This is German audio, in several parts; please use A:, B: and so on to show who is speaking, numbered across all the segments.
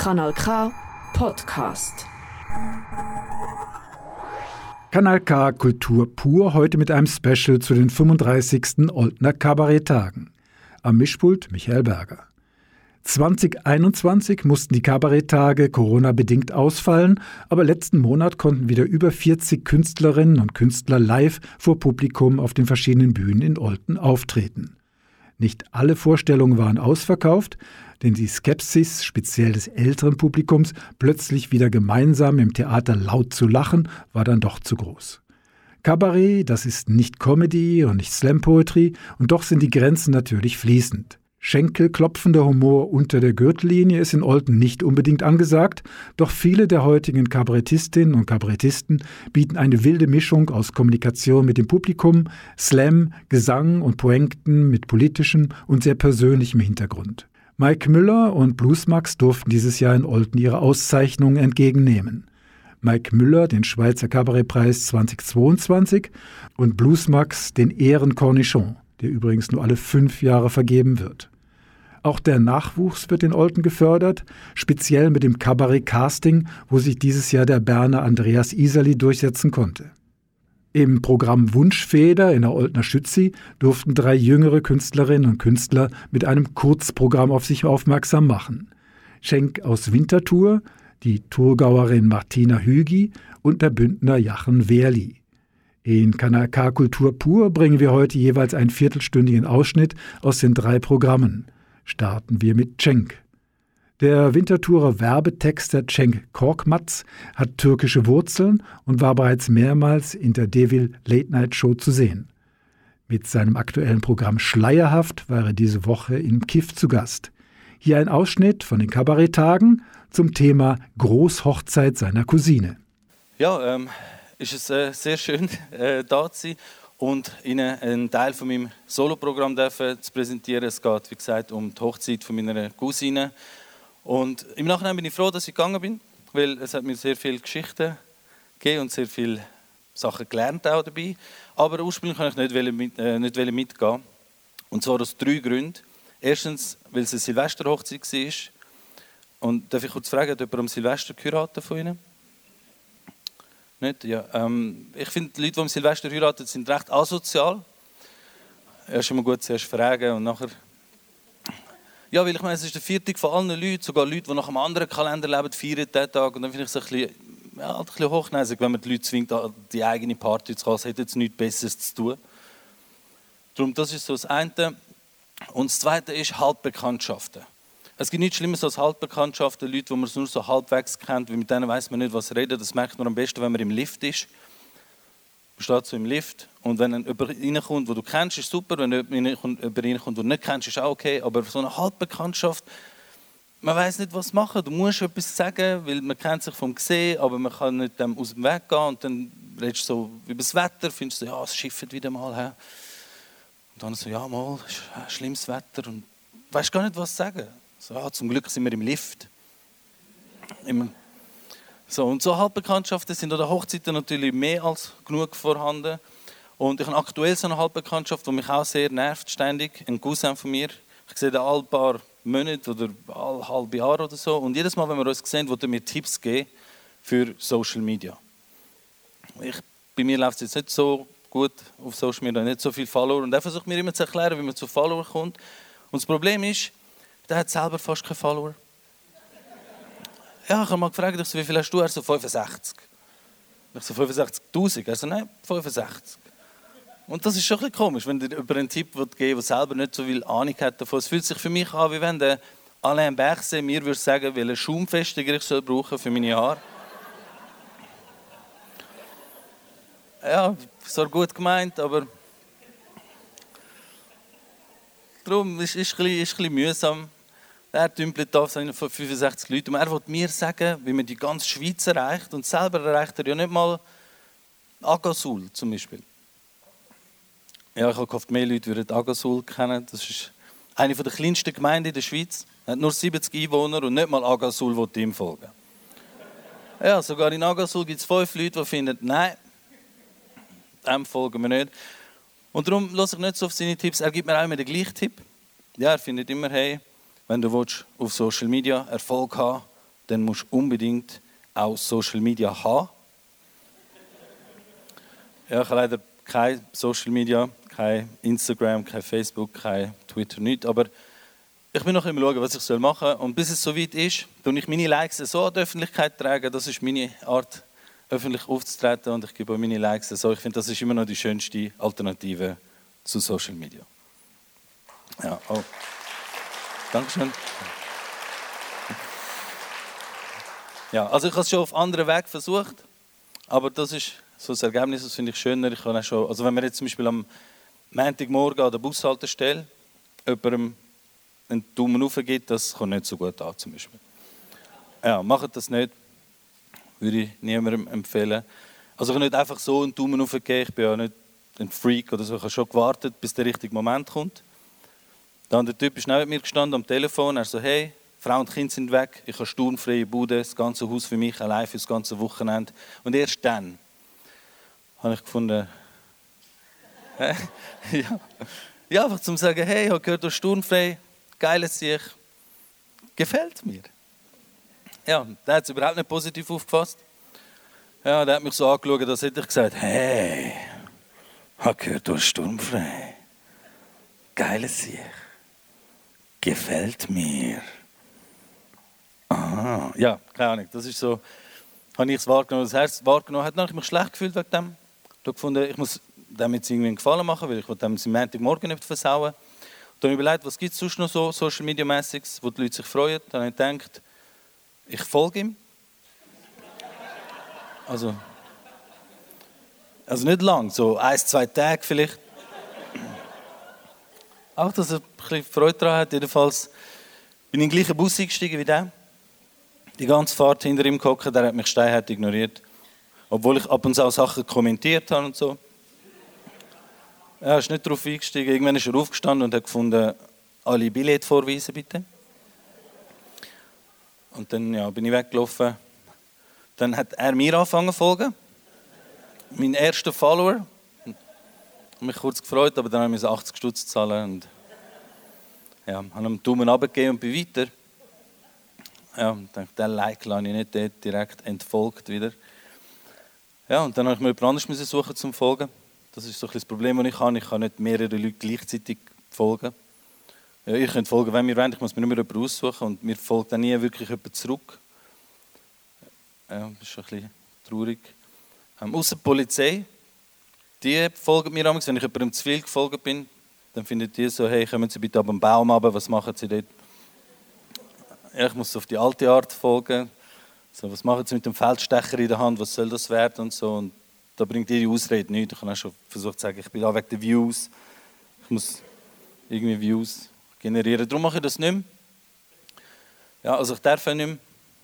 A: Kanal K Podcast.
B: Kanal K Kultur pur heute mit einem Special zu den 35. Oldner Kabaretttagen. Am Mischpult Michael Berger. 2021 mussten die Kabaretttage Corona-bedingt ausfallen, aber letzten Monat konnten wieder über 40 Künstlerinnen und Künstler live vor Publikum auf den verschiedenen Bühnen in Olten auftreten. Nicht alle Vorstellungen waren ausverkauft, denn die Skepsis, speziell des älteren Publikums, plötzlich wieder gemeinsam im Theater laut zu lachen, war dann doch zu groß. Kabarett, das ist nicht Comedy und nicht Slam Poetry, und doch sind die Grenzen natürlich fließend. Schenkelklopfender Humor unter der Gürtellinie ist in Olten nicht unbedingt angesagt, doch viele der heutigen Kabarettistinnen und Kabarettisten bieten eine wilde Mischung aus Kommunikation mit dem Publikum, Slam, Gesang und Poenkten mit politischem und sehr persönlichem Hintergrund. Mike Müller und Bluesmax durften dieses Jahr in Olten ihre Auszeichnungen entgegennehmen. Mike Müller den Schweizer Kabarettpreis 2022 und Bluesmax den Ehren Cornichon, der übrigens nur alle fünf Jahre vergeben wird. Auch der Nachwuchs wird in Olten gefördert, speziell mit dem Kabarett-Casting, wo sich dieses Jahr der Berner Andreas Iserli durchsetzen konnte. Im Programm Wunschfeder in der Oltner Schützi durften drei jüngere Künstlerinnen und Künstler mit einem Kurzprogramm auf sich aufmerksam machen. Schenk aus Winterthur, die Thurgauerin Martina Hügi und der Bündner Jachen Wehrli. In Kanal K Kultur pur bringen wir heute jeweils einen viertelstündigen Ausschnitt aus den drei Programmen starten wir mit Cenk. Der Winterthurer Werbetexter Cenk Korkmaz hat türkische Wurzeln und war bereits mehrmals in der Devil Late Night Show zu sehen. Mit seinem aktuellen Programm Schleierhaft war er diese Woche im Kiff zu Gast. Hier ein Ausschnitt von den Kabaretttagen zum Thema Großhochzeit seiner Cousine.
C: Ja, ähm, ist es äh, sehr schön, äh, da zu sein und Ihnen einen Teil von meinem Soloprogramm zu präsentieren. Es geht, wie gesagt, um die Hochzeit von meiner Cousine. Und im Nachhinein bin ich froh, dass ich gegangen bin, weil es hat mir sehr viele Geschichten gegeben und sehr viele Sachen gelernt auch dabei. Aber ursprünglich kann ich nicht, mit, äh, nicht mitgehen. Und zwar aus drei Gründen. Erstens, weil es eine Silvesterhochzeit war. Und darf ich kurz fragen, hat jemand am Silvester geheiratet von Ihnen? Nicht? Ja, ähm, ich finde, die Leute, die am Silvester heiraten, sind recht asozial. Erst immer gut zuerst fragen und nachher... Ja, weil ich meine, es ist der Viertag von allen Leuten, sogar Leute, die nach einem anderen Kalender leben, feiern diesen Tag. Und dann finde ich es ein bisschen, ja, ein bisschen hochnäsig, wenn man die Leute zwingt, die eigene Party zu kommen. Es hat jetzt nichts Besseres zu tun. Darum, das ist so das eine. Und das zweite ist Halbbekanntschaften. Es gibt nichts Schlimmes als Halbbekanntschaften, Leute, die man nur so halbwegs kennt, weil mit denen weiß man nicht, was reden. Das merkt man am besten, wenn man im Lift ist. Man steht so im Lift und wenn jemand reinkommt, den du kennst, ist super. Wenn jemand reinkommt, den du nicht kennst, ist auch okay. Aber so eine Halbbekanntschaft, man weiß nicht, was machen. Du musst etwas sagen, weil man kennt sich vom Gesehen, aber man kann nicht aus dem Weg gehen. Und dann redest du so über das Wetter, findest du, ja, es schifft wieder mal. He. Und dann so, ja, mal, ein schlimmes Wetter. Und weißt gar nicht, was sagen. So, ja, zum Glück sind wir im Lift. Immer. So, und so Halbbekanntschaften sind an der Hochzeiten natürlich mehr als genug vorhanden. Und ich habe aktuell so eine Halbbekanntschaft, die mich auch sehr nervt, ständig. Ein Cousin von mir. Ich sehe den alle paar Monate oder alle halbe Jahre oder so. Und jedes Mal, wenn wir uns sehen, wird er mir Tipps geben für Social Media. Ich, bei mir läuft es jetzt nicht so gut auf Social Media, nicht so viele Follower. Und er versucht mir immer zu erklären, wie man zu Follower kommt. Und das Problem ist, der hat selber fast keine Follower. Ja, ich habe mal gefragt, wie viel hast du? Er so 65. Ich so 65.000. Er so, nein, 65. Und das ist schon ein bisschen komisch, wenn dir über einen Tipp geben will, der selber nicht so viel Ahnung hat davon. Es fühlt sich für mich an, wie wenn der Alain Berset mir würde sagen, welchen Schaumfestiger ich soll brauchen für meine Haare. Ja, so gut gemeint, aber darum ist es ein, ein bisschen mühsam. Er tümpelt da von 65 Leuten. Und er will mir sagen, wie man die ganze Schweiz erreicht. Und selber erreicht er ja nicht mal Agasul zum Beispiel. Ja, ich habe gehofft, mehr Leute würden Agasul kennen. Das ist eine der kleinsten Gemeinden in der Schweiz. Er hat nur 70 Einwohner und nicht mal Agasul will ihm folgen. Ja, sogar in Agasul gibt es fünf Leute, die finden, nein, dem folgen wir nicht. Und darum lasse ich nicht so auf seine Tipps. Er gibt mir auch immer den gleichen Tipp. Ja, er findet immer, hey, wenn du willst, auf Social Media Erfolg haben dann musst du unbedingt auch Social Media haben. Ja, ich habe leider kein Social Media, kein Instagram, kein Facebook, kein Twitter, nichts. Aber ich bin noch immer schauen, was ich machen soll. Und bis es soweit ist, tue ich meine Likes so an die Öffentlichkeit tragen. Das ist meine Art, öffentlich aufzutreten. Und ich gebe meine Likes so. Ich finde, das ist immer noch die schönste Alternative zu Social Media. Ja, oh. Dankeschön. Ja, also ich habe es schon auf anderen Weg versucht, aber das ist so das Ergebnis, das finde ich schöner. Ich schon, also wenn man jetzt zum Beispiel am Montagmorgen an der Bushaltestelle jemandem einen Daumen hoch gibt, das kommt nicht so gut an zum Beispiel. Ja, macht das nicht, würde ich niemandem empfehlen. Also ich kann nicht einfach so einen Daumen geben, ich bin ja nicht ein Freak oder so, ich habe schon gewartet, bis der richtige Moment kommt. Dann der Typ ist neben mir gestanden am Telefon, er so, hey, Frau und Kind sind weg, ich habe sturmfreie Bude, das ganze Haus für mich, allein für das ganze Wochenende. Und erst dann habe ich gefunden, ja, ja, einfach zum sagen, hey, ich habe gehört, du hast sturmfrei, geiles Sich, gefällt mir. Ja, der hat es überhaupt nicht positiv aufgefasst. Ja, der hat mich so angeschaut, als hätte ich gesagt, hey, ich habe gehört, du hast sturmfrei, geiles Sich, gefällt mir. Ah, ja, keine Ahnung. Das ist so, habe ich es wahrgenommen, das Herz wahrgenommen. Hat ich mich schlecht gefühlt wegen dem. Ich habe gefunden, ich muss dem jetzt irgendwie einen Gefallen machen, weil ich dem seinen Montagmorgen nicht versauen. Dann habe ich überlegt, was gibt es sonst noch so Social Media mäßiges, wo die Leute sich freuen. Dann habe ich gedacht, ich folge ihm. Also, also nicht lang, so ein, zwei Tage vielleicht. Auch, dass er ein bisschen Freude daran hat. Jedenfalls bin ich in den gleichen Bus eingestiegen wie der die ganze Fahrt hinter ihm gehockt, der hat mich steinhart ignoriert. Obwohl ich ab und zu auch Sachen kommentiert habe und so. Er ist nicht darauf eingestiegen. Irgendwann ist er aufgestanden und hat gefunden, alle Billette vorweisen bitte. Und dann ja, bin ich weggelaufen. Dann hat er mir angefangen zu folgen. Mein erster Follower. Ich habe mich kurz gefreut, aber dann habe ich 80 Stutz zahlen und ja, habe einen Daumen abgegeben und bin weiter. Ja, und dachte, den Like lasse ich nicht dort direkt entfolgt wieder. Ja, und dann habe ich mir jemand anderes suchen zum Folgen. Das ist so ein das Problem, das ich habe. Ich kann nicht mehrere Leute gleichzeitig folgen. Ja, ihr könnt folgen, wenn ihr wollt. Ich muss mir nur jemanden aussuchen und mir folgt dann nie wirklich jemand zurück. Ja, das ist ein bisschen traurig. Ähm, Außer die Polizei. Die folgen mir wenn ich jemandem zu viel gefolgt bin. Dann findet die so, hey, kommen Sie bitte ab dem Baum runter, was machen Sie dort? ich muss auf die alte Art folgen. So, was machen sie mit dem Feldstecher in der Hand? Was soll das werden und so? Und da bringt ihre Ausrede nichts. Ich habe auch schon versucht zu sagen, ich bin da wegen der Views. Ich muss irgendwie Views generieren. Darum mache ich das nicht mehr. Ja, also ich darf nicht mehr.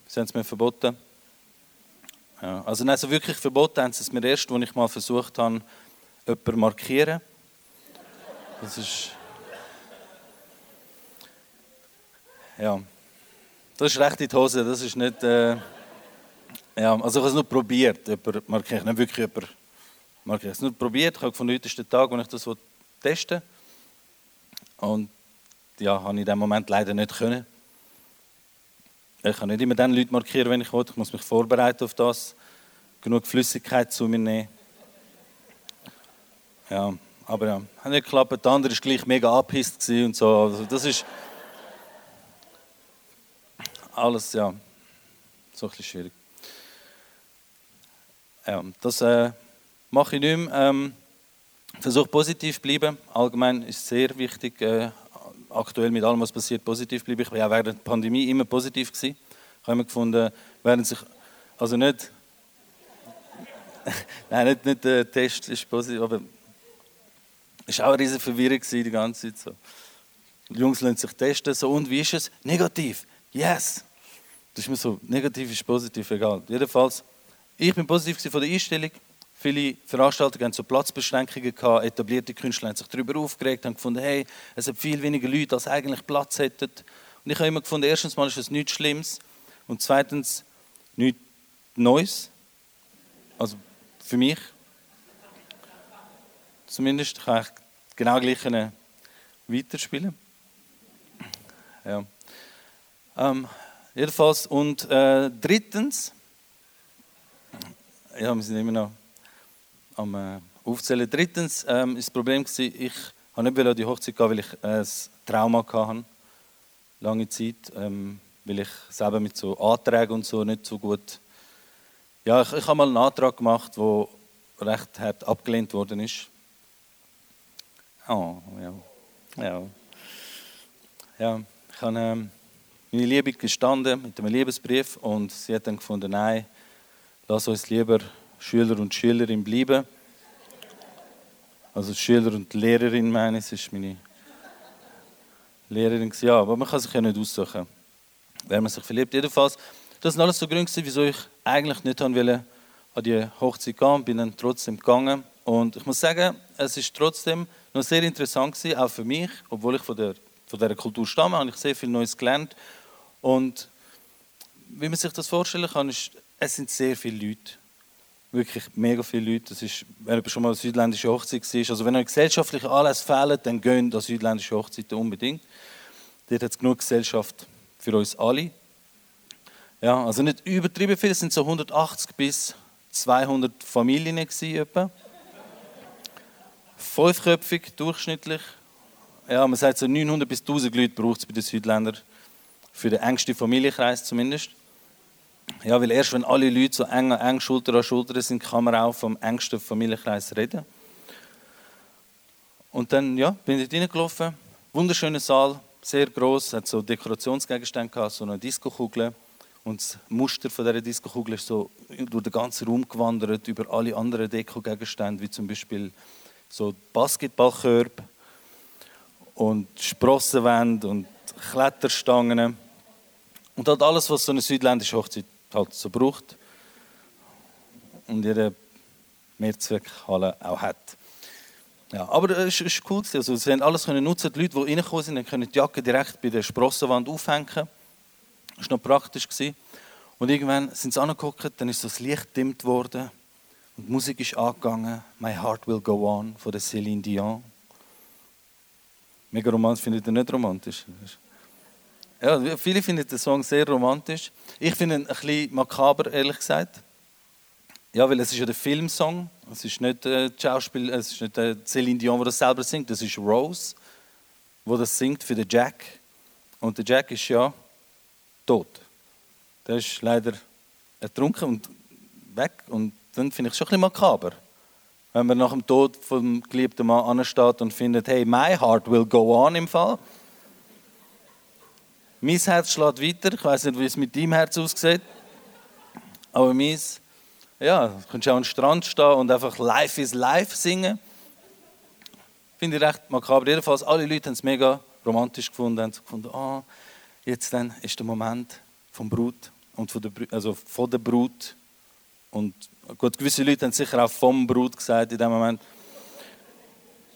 C: Sie haben es mir verboten. Ja, also also wirklich verboten haben sie es mir erst, als ich mal versucht habe, jemanden markieren. Das ist... Ja, das ist recht in die Hose, das ist nicht... Äh, ja, also ich habe es nur probiert, jemand markieren, nicht wirklich jemand markieren. Ich habe es nur probiert, ich habe gefunden, heute ist der Tag, wo ich das testen will. Und ja, habe ich in diesem Moment leider nicht können. Ich kann nicht immer dann Leute markieren, wenn ich will. Ich muss mich vorbereiten auf das. Genug Flüssigkeit zu mir nehmen. Ja, aber ja, hat nicht geklappt. Der andere war gleich mega abhisst und so. Also das ist alles ja, so ein bisschen schwierig. Ja, das äh, mache ich nicht mehr. Ähm, Versuche positiv zu bleiben. Allgemein ist es sehr wichtig, äh, aktuell mit allem, was passiert, positiv zu bleiben. Ich war ja während der Pandemie immer positiv. Gewesen. Ich habe gefunden, während sich, also nicht, nein, nicht, nicht der Test ist positiv, aber es war auch eine riesige Verwirrung die ganze Zeit. So. Die Jungs lassen sich testen, so, und wie ist es? Negativ. Yes. Das ist mir so, negativ ist positiv, egal. Jedenfalls, ich bin positiv von der Einstellung. Viele Veranstaltungen haben so Platzbeschränkungen gehabt. Etablierte Künstler haben sich darüber aufgeregt, haben gefunden, hey, es hat viel weniger Leute, als eigentlich Platz hätten. Und ich habe immer gefunden, erstens mal ist es nichts Schlimmes und zweitens nichts Neues. Also für mich zumindest kann ich genau gleich weiterspielen. Ja. Ähm, jedenfalls. Und äh, drittens, ja, wir sind immer noch am äh, Aufzählen. Drittens ähm, ist das Problem, gewesen, ich wollte nicht an die Hochzeit gehen, weil ich äh, ein Trauma hatte. Lange Zeit. Ähm, weil ich selber mit so Anträgen und so nicht so gut. Ja, ich, ich habe mal einen Antrag gemacht, der recht hart abgelehnt worden ist. Oh, ja. Ja. Ja, ich habe ähm, meine Liebe gestanden mit einem Liebesbrief und sie hat dann gefunden, nein, lass uns lieber Schüler und Schülerin bleiben. Also Schüler und Lehrerin meine ich, ist meine Lehrerin. Ja, aber man kann sich ja nicht aussuchen, wer man sich verliebt. Jedenfalls, das sind alles so Gründe, wieso ich eigentlich nicht wollte an die Hochzeit gehen, bin dann trotzdem gegangen. Und ich muss sagen, es ist trotzdem noch sehr interessant gewesen, auch für mich, obwohl ich von der, von dieser Kultur stamme, habe ich sehr viel Neues gelernt. Und wie man sich das vorstellen kann, ist, es sind sehr viele Leute. Wirklich mega viele Leute. Das ist, wenn schon mal eine südländische Hochzeit war, also wenn euch gesellschaftliche Anlässe fehlen, dann gehen an südländische Hochzeiten unbedingt. Dort hat es genug Gesellschaft für uns alle. Ja, also nicht übertrieben viel, es sind so 180 bis 200 Familien etwa. Fünfköpfig durchschnittlich. Ja, man sagt so 900 bis 1000 Leute braucht es bei den Südländern. Für den engsten Familienkreis zumindest. Ja, weil erst wenn alle Leute so eng, eng Schulter an Schulter sind, kann man auch vom engsten Familienkreis reden. Und dann ja, bin ich reingelaufen. Wunderschöner Saal, sehr groß, hat so Dekorationsgegenstände gehabt, so eine Diskokugel. Und das Muster von dieser Diskokugel ist so durch den ganzen Raum gewandert, über alle anderen Dekogegenstände, wie zum Beispiel so Basketballkörbe und Sprossenwände und Kletterstangen. Und halt alles, was so eine südländische Hochzeit halt so braucht. Und jede Mehrzweckhalle auch hat. Ja, aber es ist, cool. Also, sie haben alles können nutzen. Die Leute, die reingekommen sind, können die Jacke direkt bei der Sprossenwand aufhängen. Das war noch praktisch. Und irgendwann sind sie angeguckt, dann ist das Licht dimmt worden und die Musik ist angegangen. My Heart Will Go On von der Céline Dion. Mega romantisch, findet ihr nicht romantisch? Ja, viele finden den Song sehr romantisch. Ich finde ihn ein bisschen makaber, ehrlich gesagt. Ja, weil es ist ja der Filmsong. Es ist nicht äh, Schauspiel, es ist nicht äh, Céline Dion, der das selber singt. Das ist Rose, wo das singt für den Jack. Und der Jack ist ja tot. Der ist leider ertrunken und weg. Und dann finde ich es schon ein bisschen makaber. Wenn man nach dem Tod vom geliebten Mann ansteht und findet, hey, my heart will go on im Fall. Mein Herz schlägt weiter. Ich weiß nicht, wie es mit deinem Herz aussieht. Aber meins, ja, du kannst auch den Strand stehen und einfach Life is Life singen. Finde ich recht makaber. Jedenfalls, alle Leute haben es mega romantisch gefunden. Haben gefunden, ah, jetzt dann ist der Moment vom Brut und von der, also von der Brut. Und gut, gewisse Leute haben sicher auch vom Brut gesagt in dem Moment.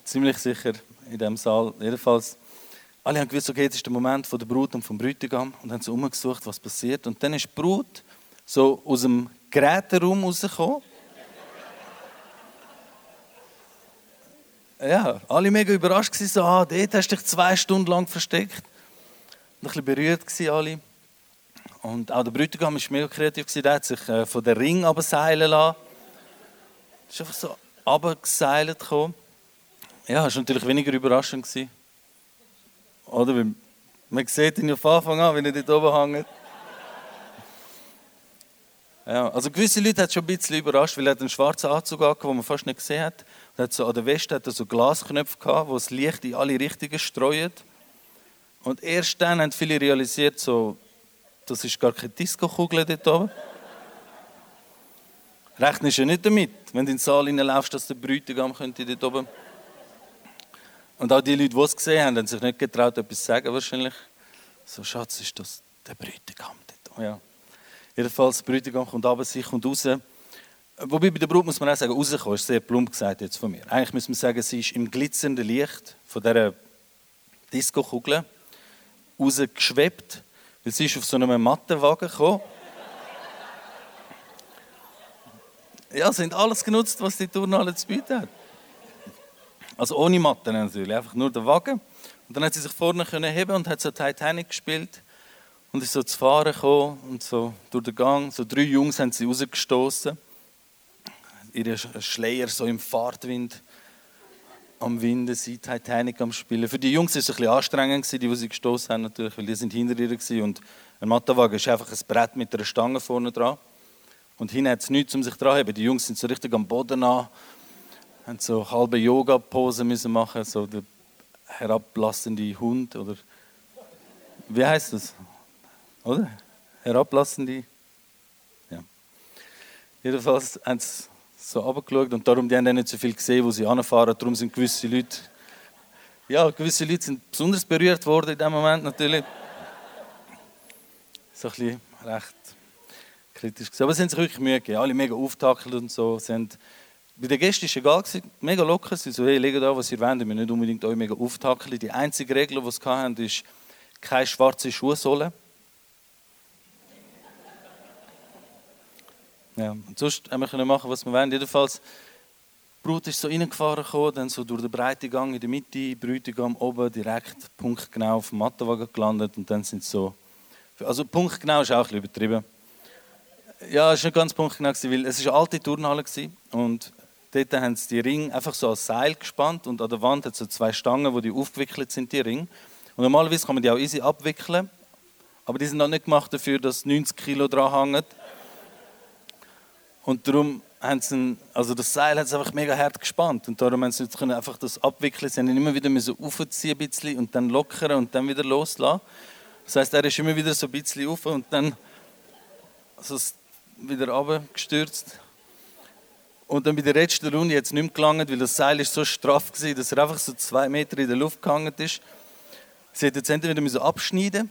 C: Ziemlich sicher in dem Saal. Jedenfalls, alle haben gewusst, okay, jetzt ist der Moment von der Brut und vom Bräutigam und haben so umgesucht, was passiert. Und dann ist die Brut so aus dem Geräteraum rausgekommen. Ja, alle mega überrascht waren, so, ah, dort hast du dich zwei Stunden lang versteckt ein bisschen berührt alle. Und auch der Bräutigam war mega kreativ, der hat sich äh, von der Ring abseilen lassen. Er ist einfach so abgeseilt gekommen. Ja, das war natürlich weniger überraschend. Oder? Man sieht ihn ja von Anfang an, wenn er dort oben hängt. Ja, also gewisse Leute hat schon ein bisschen überrascht, weil er einen schwarzen Anzug hatte, den man fast nicht gesehen hat. Und hat so, an der Weste hat er so Glasknöpfe gehabt, wo das Licht in alle Richtungen streut. Und erst dann haben viele realisiert, so, das ist gar keine Disco-Kugel dort oben. Rechnest du nicht damit, wenn du in den Saal hineinlaufst, dass der Bräutigam könnte dort oben. Und auch die Leute, die es gesehen haben, haben sich nicht getraut, etwas zu sagen wahrscheinlich. So, Schatz, ist das der Bräutigam dort oben? Ja. Jedenfalls, der Bräutigam kommt runter, sich kommt raus. Wobei bei der Brut muss man auch sagen, rauskommen, ist sehr plump gesagt jetzt von mir. Eigentlich muss man sagen, sie ist im glitzernden Licht von dieser Disco-Kugel rausgeschwebt, weil sie ist auf so einem Mattenwagen gekommen. Ja, sie haben alles genutzt, was die Turnhalle zu bieten hat. Also ohne Matten natürlich, einfach nur der Wagen. Und dann hat sie sich vorne können heben und hat so Titanic gespielt. Und ist so zu fahren gekommen und so durch den Gang. So drei Jungs haben sie rausgestoßen. Ihre Schleier so im Fahrtwind am Winden sind, Titanic am Spielen. Für die Jungs war es ein bisschen anstrengend, die, die sie gestoßen haben, natürlich, weil die sind hinter ihr waren. Und ein Mattenwagen ist einfach ein Brett mit einer Stange vorne dran. Und hinten hat es nichts, um sich dran zu haben. Die Jungs sind so richtig am Boden an, haben so halbe Yoga-Pose müssen machen, so der herablassende Hund oder wie heißt das? Oder? Herablassende. Ja. Jedenfalls haben sie so runtergeschaut und darum die haben nicht so viel gesehen, wo sie anfahren. Darum sind gewisse Leute, ja, gewisse Leute sind besonders berührt worden in dem Moment natürlich. So ein bisschen recht kritisch gesehen. Aber sie haben sich wirklich Mühe gegeben. Alle mega auftackelt und so. Sie bei den Gästen war es egal, mega locker. Sie so, hey, legt da, was ihr wollt. Wir nicht unbedingt euch mega auftackeln. Die einzige Regel, die sie hatten, ist keine schwarze Schuhsohle. Ja, und sonst haben wir machen, was wir wollen. Jedenfalls, Brut ist so reingefahren, dann so durch den breiten Gang in der Mitte, Bräutigam oben direkt punktgenau auf dem Mattenwagen gelandet und dann sind so... Also punktgenau ist auch ein bisschen übertrieben. Ja, es war nicht ganz punktgenau, weil es war eine alte Turnhalle und dort haben sie die Ringe einfach so als Seil gespannt und an der Wand hat so zwei Stangen, wo die aufgewickelt sind, die Ringe. Und normalerweise kann man die auch easy abwickeln, aber die sind noch nicht gemacht dafür, dass 90 Kilo dran hängen. Und darum haben sie, also das Seil hat es einfach mega hart gespannt und darum haben sie jetzt können einfach das abwickeln. Sie haben ihn immer wieder müssen aufziehen ein bisschen und dann lockern und dann wieder loslassen. Das heißt, er ist immer wieder so ein bisschen auf und dann also wieder runtergestürzt. Und dann bei der letzten Runde jetzt nicht mehr gelangt, weil das Seil ist so straff war, dass er einfach so zwei Meter in der Luft gehangen ist. Sie hat jetzt entweder wieder abschneiden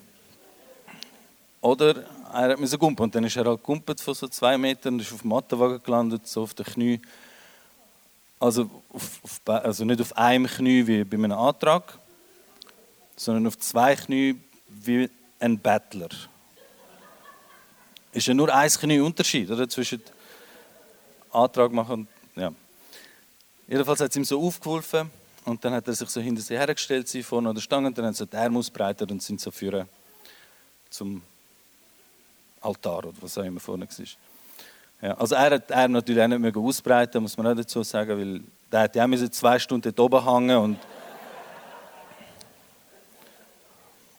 C: oder er musste gumpen. Und dann ist er halt gumpet von so zwei Metern und ist auf dem Mattenwagen gelandet, so auf den Knie. Also, auf, auf, also nicht auf einem Knie wie bei einem Antrag, sondern auf zwei Knie wie ein Bettler. Ist ja nur ein Knie Unterschied oder? zwischen Antrag machen und ja. Jedenfalls hat es ihm so aufgeholfen und dann hat er sich so hinter sie hergestellt, sie vorne an der Stange, und dann haben sie die Arme ausbreitet und sind so führen zum Altar oder was auch immer vorne war. Ja, also er hat er natürlich auch nicht mehr ausbreiten, muss man auch dazu sagen, weil der hat ja zwei Stunden dort oben hängen und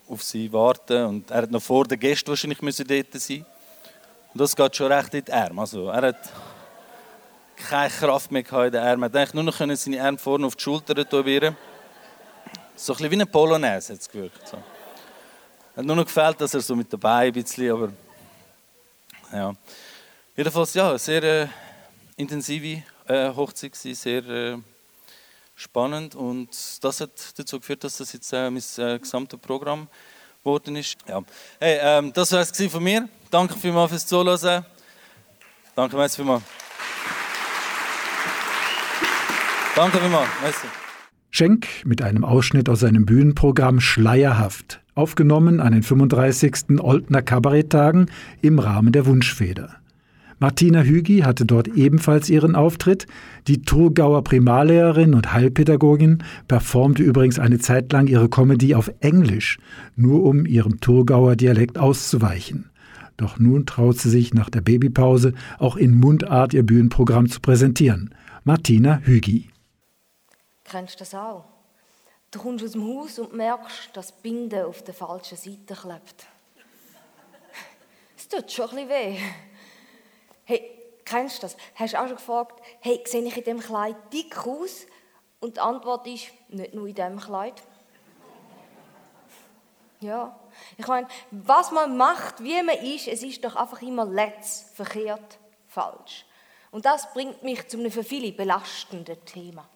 C: auf sie warten und er hat noch vor den Gästen wahrscheinlich müssen dort sein und das geht schon recht in die Arme. Also er hat keine Kraft mehr in den Armen. Er hat nur noch seine Arme vorne auf die Schulter tätowieren. So ein bisschen wie ein Polonaise hat es gewirkt. So. Hat nur noch gefällt, dass er so mit dabei ein bisschen, aber ja. Jedenfalls, ja, sehr äh, intensive äh, Hochzeit gewesen, sehr äh, spannend und das hat dazu geführt, dass das jetzt äh, mein äh, gesamtes Programm geworden ist. Ja. Hey, ähm, das war es von mir. Danke vielmals fürs Zuhören. Danke vielmals. Danke vielmals.
B: Schenk mit einem Ausschnitt aus seinem Bühnenprogramm Schleierhaft, aufgenommen an den 35. Oldner Kabaretttagen im Rahmen der Wunschfeder. Martina Hügi hatte dort ebenfalls ihren Auftritt. Die Thurgauer Primarlehrerin und Heilpädagogin performte übrigens eine Zeit lang ihre Comedy auf Englisch, nur um ihrem Thurgauer Dialekt auszuweichen. Doch nun traut sie sich nach der Babypause auch in Mundart ihr Bühnenprogramm zu präsentieren. Martina Hügi.
D: Kennst du das auch? Du kommst aus dem Haus und merkst, dass die Binde auf der falschen Seite klebt. Es tut schon ein bisschen weh. Hey, kennst du das? Hast du auch schon gefragt, hey, sehe ich in diesem Kleid dick aus? Und die Antwort ist, nicht nur in diesem Kleid. Ja, ich meine, was man macht, wie man ist, es ist doch einfach immer letzt, verkehrt, falsch. Und das bringt mich zu einem für viele belastenden Thema.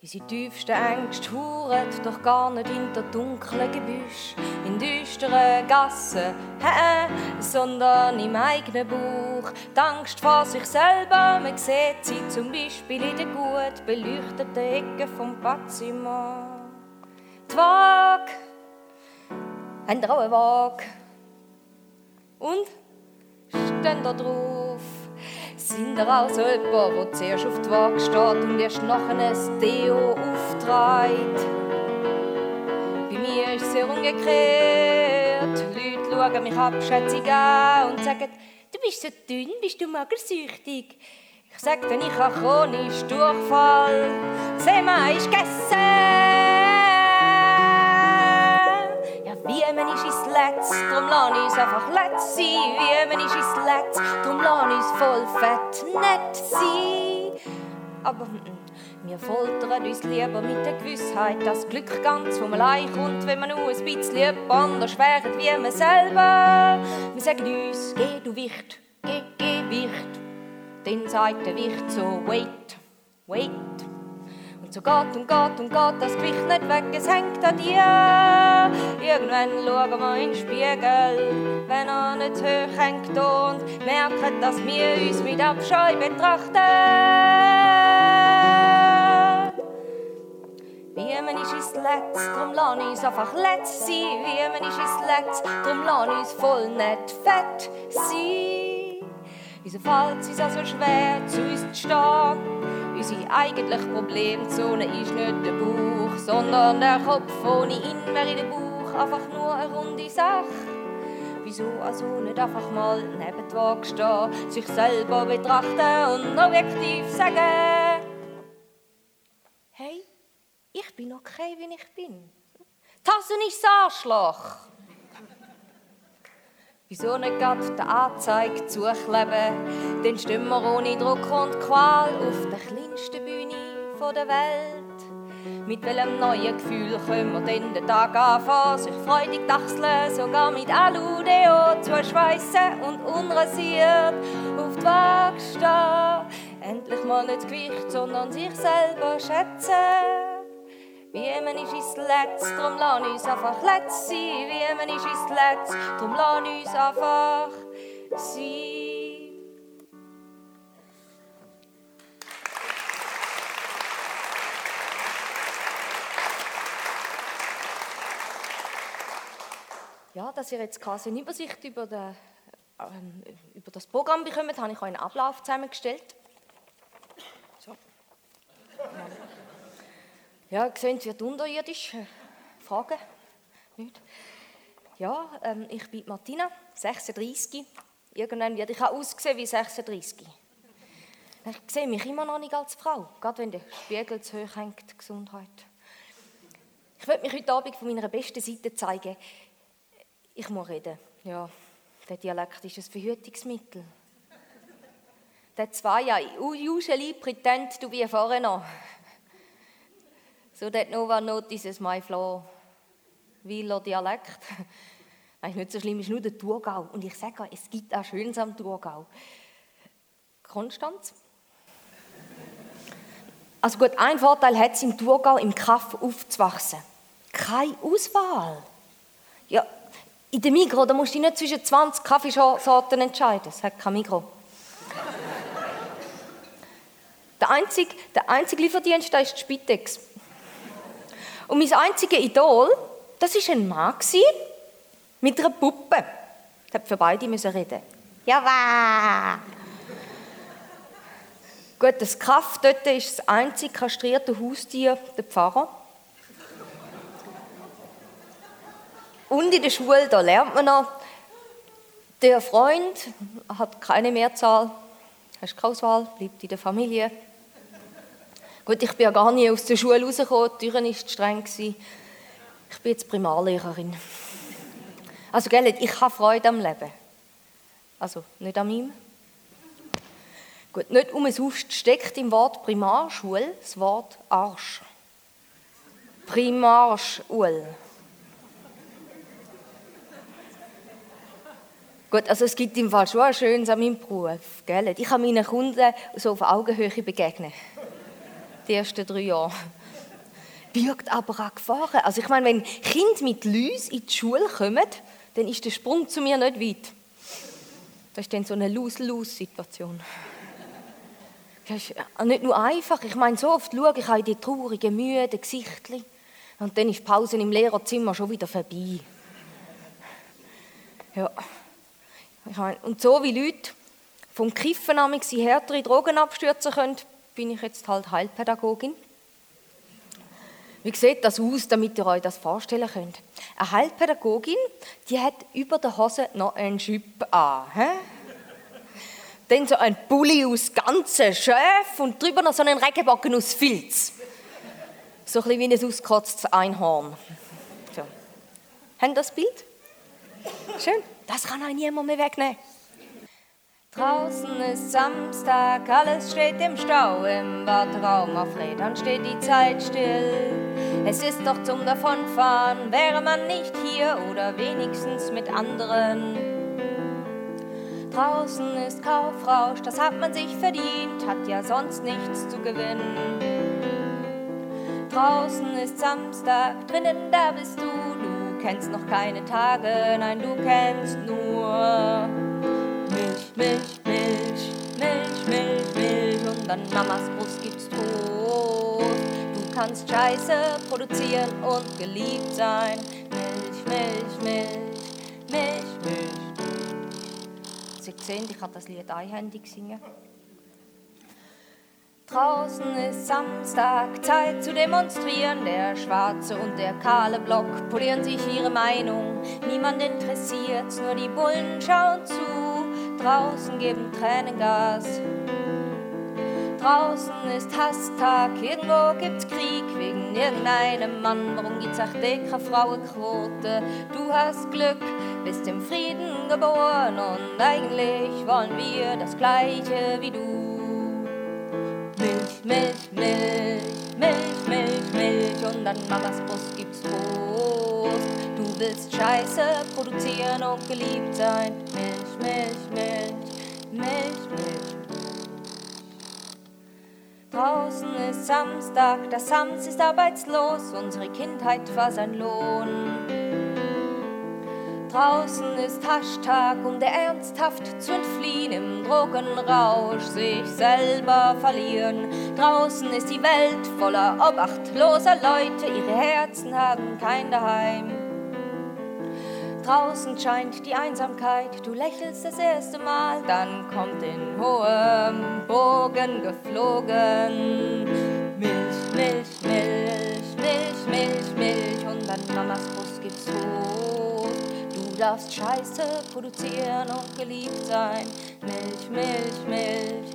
D: Unsere tiefsten Ängste huren doch gar nicht in der dunklen Gebüsch, in düsteren Gassen, hä, sondern im eigenen Bauch. Die Angst vor sich selber, man sieht sie zum Beispiel in den gut beleuchteten Ecken vom Badzimmer. Die Waage, ein ihr Waage? Und? Stehen da drauf? Sind so jemand, der zuerst auf die Waage steht und erst nachher ein Deo aufträgt? Bei mir ist es sehr umgekehrt. Leute schauen mich abschätzig an und sagen, du bist so dünn, bist du magersüchtig? Ich sag dann, ich habe chronisch Durchfall. Sema ist gegessen. Wie man ist ins Letz, drum lass ich's einfach letz sein. Wie man ist ins Letz, drum lass ich's voll fett nett sein. Aber wir foltern uns lieber mit der Gewissheit, dass Glück ganz vom allein kommt, wenn man nur ein bisschen anders wäre wie man selber. Wir sagen uns, geh du Wicht, geh, geh Wicht. Dann sagt der Wicht so, wait, wait. Und so geht und geht und geht das Gewicht nicht weg, es hängt an dir. Irgendwann schauen wir in den Spiegel, wenn er nicht hoch hängt und merken, dass wir uns mit Abscheu betrachten. Wie man ist ins Letz, drum lass uns einfach letz sein. Wie man ist ins Letz, drum lass uns voll nicht fett sein. Wieso fällt es uns also schwer, zu uns zu stehen? Unsere eigentliche Problemzone ist nicht der Bauch, sondern der Kopf. Ohne ihn wäre der Bauch einfach nur eine runde Sache. Wieso also nicht einfach mal neben die Waage stehen, sich selber betrachten und objektiv sagen, hey, ich bin okay, wie ich bin. Tassen ist das Arschloch. Wieso nicht gerade der Anzeige zukleben? Dann stehen wir ohne Druck und Qual auf der kleinsten Bühne der Welt. Mit welchem neuen Gefühl können wir denn den Tag anfangen? Sich freudig dachseln, sogar mit Alu-Deo zuschweissen und unrasiert auf die Waage stehen. Endlich mal nicht das Gewicht, sondern sich selber schätzen. Wie man ist ins Letz, drum lass uns einfach letz sein. Wie man ist ins Letz, drum lass uns einfach sein. Ja, dass ihr jetzt quasi eine Übersicht über, den, ähm, über das Programm bekommt, habe ich einen Ablauf zusammengestellt. So. Ja, seht, es wird unterirdisch. Fragen? Nicht? Ja, ähm, ich bin Martina, 36. Irgendwann werde ich auch aussehen wie 36. Ich sehe mich immer noch nicht als Frau, gerade wenn der Spiegel zu hoch hängt, Gesundheit. Ich möchte mich heute Abend von meiner besten Seite zeigen. Ich muss reden. Ja, der Dialekt ist ein Verhütungsmittel. Der zwei Jahre, usually pretend to be a foreigner. So that no one notices my flaw. Wieler Dialekt. Nein, nicht so schlimm, ist nur der Thurgau. Und ich sage euch, es gibt auch Schönes am Thurgau. Konstanz? Also gut, ein Vorteil hat es im Thurgau, im Kaff aufzuwachsen. Keine Auswahl. Ja, in der Migro, da musst du nicht zwischen 20 Kaffeesorten entscheiden. Es hat kein Migro. der einzige, der einzige Lieferdienst da ist die Spitex. Und mein einziges Idol, das war ein Mann mit einer Puppe. Ich musste für beide reden. Ja! Gut, das Kaff dort ist das einzige kastrierte Haustier, der Pfarrer. Und in der Schule, da lernt man noch, der Freund hat keine Mehrzahl, hast keine Auswahl, bleibt in der Familie. Gut, ich bin ja gar nie aus der Schule rausgekommen, die Türen war streng. Ich bin jetzt Primarlehrerin. Also, gell, ich habe Freude am Leben. Also, nicht an meinem. Gut, nicht um es auf steckt im Wort Primarschule das Wort Arsch. Primarschule. Gut, also es gibt im Fall schon ein Schönes an meinem Beruf. Gell? Ich kann meinen Kunden so auf Augenhöhe begegnen die ersten drei Jahre. Birgt aber auch Gefahren. Also ich meine, wenn Kinder mit Lüs in die Schule kommen, dann ist der Sprung zu mir nicht weit. Das ist dann so eine Lose-Lose-Situation. Das ist nicht nur einfach. Ich meine, so oft schaue ich auch in die traurigen, müden Gesichter. Und dann ist die Pause im Lehrerzimmer schon wieder vorbei. Ja. Ich meine, und so wie Leute vom Kiffen in härtere Drogen abstürzen können, bin ich jetzt halt Heilpädagogin. Wie sieht das aus, damit ihr euch das vorstellen könnt? Eine Heilpädagogin, die hat über der Hose noch einen Schüpp an. He? Dann so ein Pulli aus ganzen Schäf und drüber noch so einen Regenbogen aus Filz. So ein bisschen wie ein ausgekotztes Einhorn. So. Haben das Bild? Schön. Das kann euch niemand mehr wegnehmen. Draußen ist Samstag, alles steht im Stau. Im Warteraum auf Rädern steht die Zeit still. Es ist doch zum Davonfahren, wäre man nicht hier oder wenigstens mit anderen. Draußen ist Kaufrausch, das hat man sich verdient, hat ja sonst nichts zu gewinnen. Draußen ist Samstag, drinnen da bist du, du kennst noch keine Tage, nein, du kennst nur Milch, Milch, Milch, Milch, Milch, Milch und an Mamas Brust gibt's Trost. Du kannst Scheiße produzieren und geliebt sein. Milch, Milch, Milch, Milch, Milch. Sie sehen, ich kann das Lied einhändig singen. Draußen ist Samstag, Zeit zu demonstrieren. Der schwarze und der kahle Block polieren sich ihre Meinung. Niemand interessiert's, nur die Bullen schauen zu. Draußen geben Tränen Gas. Draußen ist Hasstag, irgendwo gibt's Krieg wegen irgendeinem Mann. Warum gibt's auch keine Frauenquote? Du hast Glück, bist im Frieden geboren und eigentlich wollen wir das Gleiche wie du. Milch, Milch, Milch, Milch, Milch, Milch und an Mamas Brust gibt's Trost. Du willst Scheiße produzieren und geliebt sein. Milch, Milch, Milch, Milch, Milch. Draußen ist Samstag, das Sams ist arbeitslos, unsere Kindheit war sein Lohn. Draußen ist Haschtag, um der ernsthaft zu entfliehen, im Drogenrausch sich selber verlieren. Draußen ist die Welt voller obachtloser Leute, ihre Herzen haben kein Daheim. Draußen scheint die Einsamkeit, du lächelst das erste Mal, dann kommt in hohem Bogen geflogen. Milch, Milch, Milch, Milch, Milch, Milch und an Mamas Brust gibt's Trost. Darfst Scheiße produzieren und geliebt sein. Milch, Milch, Milch,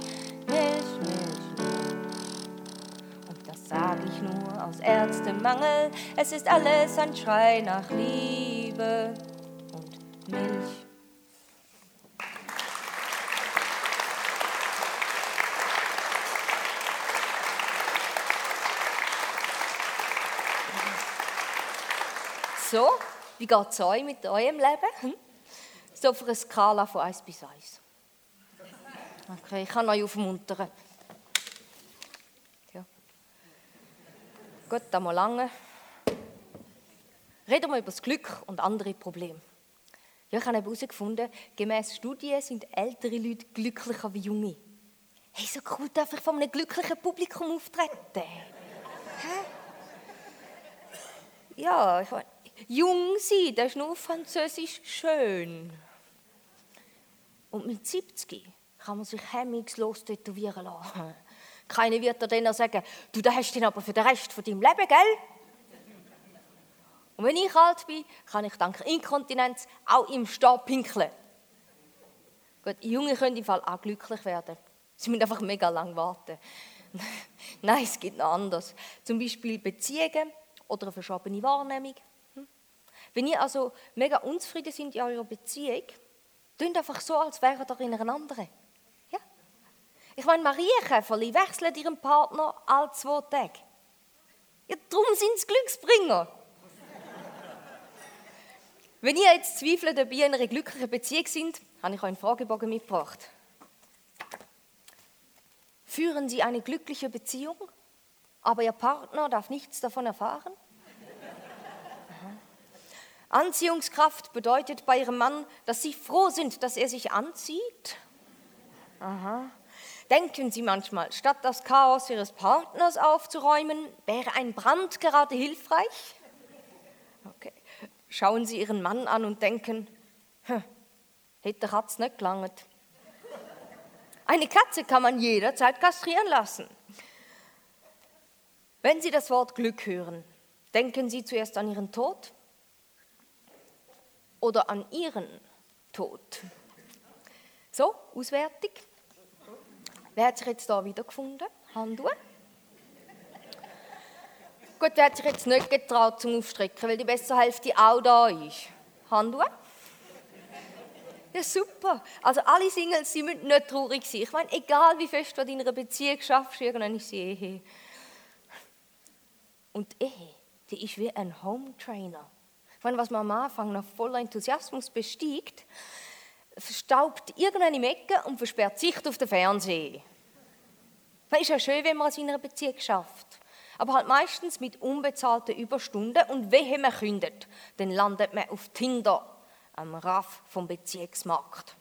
D: Milch, Milch. Und das sag ich nur aus Ärztemangel. Es ist alles ein Schrei nach Liebe und Milch. So, wie geht es euch mit eurem Leben? Hm? So auf einer Skala von 1 bis 1. Okay, ich kann euch aufmuntern. Ja. Gut, dann mal lange. Reden wir über das Glück und andere Probleme. Ja, ich habe herausgefunden, gemäß Studien sind ältere Leute glücklicher wie junge. Hey, so cool darf ich von einem glücklichen Publikum auftreten. Hä? Ja, ich meine, jung sein, das ist nur Französisch schön. Und mit 70 kann man sich hemmungslos tätowieren lassen. Keiner wird dir dann sagen, du, das hast dann aber für den Rest von deinem Leben, gell? Und wenn ich alt bin, kann ich dank Inkontinenz auch im Stab pinkeln. Gut, die Jungen können im Fall auch glücklich werden. Sie müssen einfach mega lang warten. Nein, es gibt noch anders. Zum Beispiel Beziehungen oder eine verschobene Wahrnehmung. Wenn ihr also mega unzufrieden sind in eurer Beziehung, tun einfach so, als wäre ihr in einer anderen. Ja? Ich meine, Marienkäferli wechseln ihren Partner alle zwei Tage. Ja, darum sind sie Glücksbringer. Wenn ihr jetzt zweifelt, ob ihr in einer glücklichen Beziehung sind, habe ich euch einen Fragebogen mitgebracht. Führen Sie eine glückliche Beziehung, aber Ihr Partner darf nichts davon erfahren? Anziehungskraft bedeutet bei Ihrem Mann, dass Sie froh sind, dass er sich anzieht? Aha. Denken Sie manchmal, statt das Chaos Ihres Partners aufzuräumen, wäre ein Brand gerade hilfreich? Okay schauen sie ihren Mann an und denken, hätte der Katz nicht gelangt. Eine Katze kann man jederzeit kastrieren lassen. Wenn Sie das Wort Glück hören, Denken Sie zuerst an Ihren Tod oder an Ihren Tod? So, Auswertung. Wer hat sich jetzt da wiedergefunden? Hand. Gut, wer hat sich jetzt nicht getraut zum Aufstrecken, weil die bessere Hälfte auch da ist? Hand. Ja, super. Also alle Singles, sie müssen nicht traurig sein. Ich meine, egal wie fest du in deiner Beziehung schaffst, irgendwann ist sie Ehe. Und Ehe, die ist wie ein Home Trainer. Meine, was man am Anfang noch voller Enthusiasmus bestiegt, verstaubt irgendwann im Ecke und versperrt Sicht auf den Fernseher. Es ist ja schön, wenn man es in einer Beziehung schafft. Aber halt meistens mit unbezahlten Überstunden und wehe man kündet, dann landet man auf Tinder am Raff vom Beziehungsmarkt.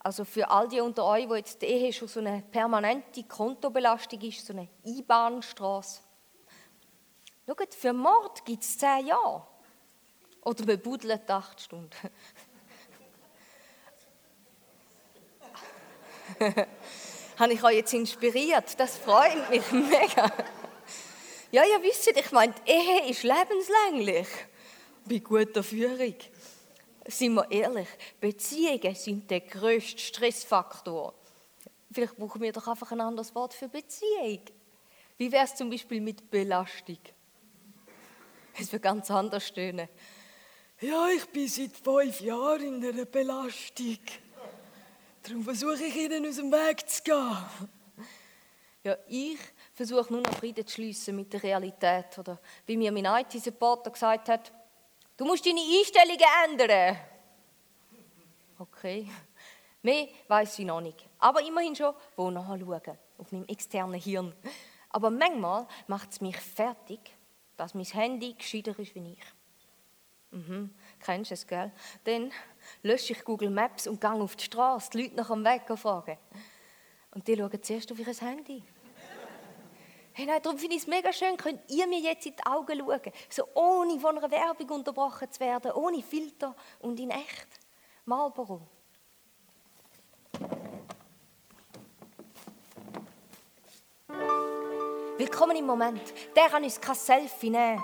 D: Also für all die unter euch, wo jetzt die Ehe schon so eine permanente Kontobelastung ist, so eine Einbahnstraße. Schaut, für Mord gibt es zehn Jahre. Oder bebudelt acht Stunden. Habe ich euch jetzt inspiriert? Das freut mich mega. Ja, ihr wisst, ich meine, Ehe ist lebenslänglich bei guter Führung. Sind wir ehrlich, Beziehungen sind der grösste Stressfaktor. Vielleicht brauchen wir doch einfach ein anderes Wort für Beziehung. Wie wäre es zum Beispiel mit Belastung? Es wird ganz anders stöhnen. Ja, ich bin seit fünf Jahren in einer Belastung. Darum versuche ich ihnen aus dem Weg zu gehen. Ja, ich versuche nur noch Frieden zu schließen mit der Realität. Oder wie mir mein IT-Supporter gesagt hat, Du musst deine Einstellungen ändern. Okay. Mehr weiß ich noch nicht. Aber immerhin schon, wo nachschauen. Auf meinem externen Hirn. Aber manchmal macht es mich fertig, dass mein Handy gescheiter ist wie ich. Mhm. Kennst du es, gell? Dann lösche ich Google Maps und gehe auf die Straße, die Leute nach dem Weg fragen. Und die schauen zuerst auf ihr Handy. Hey, nein, darum finde ich es mega schön, könnt ihr mir jetzt in die Augen schauen. So ohne von einer Werbung unterbrochen zu werden, ohne Filter und in echt. Marlboro. Willkommen im Moment. Der kann uns kein Selfie nehmen.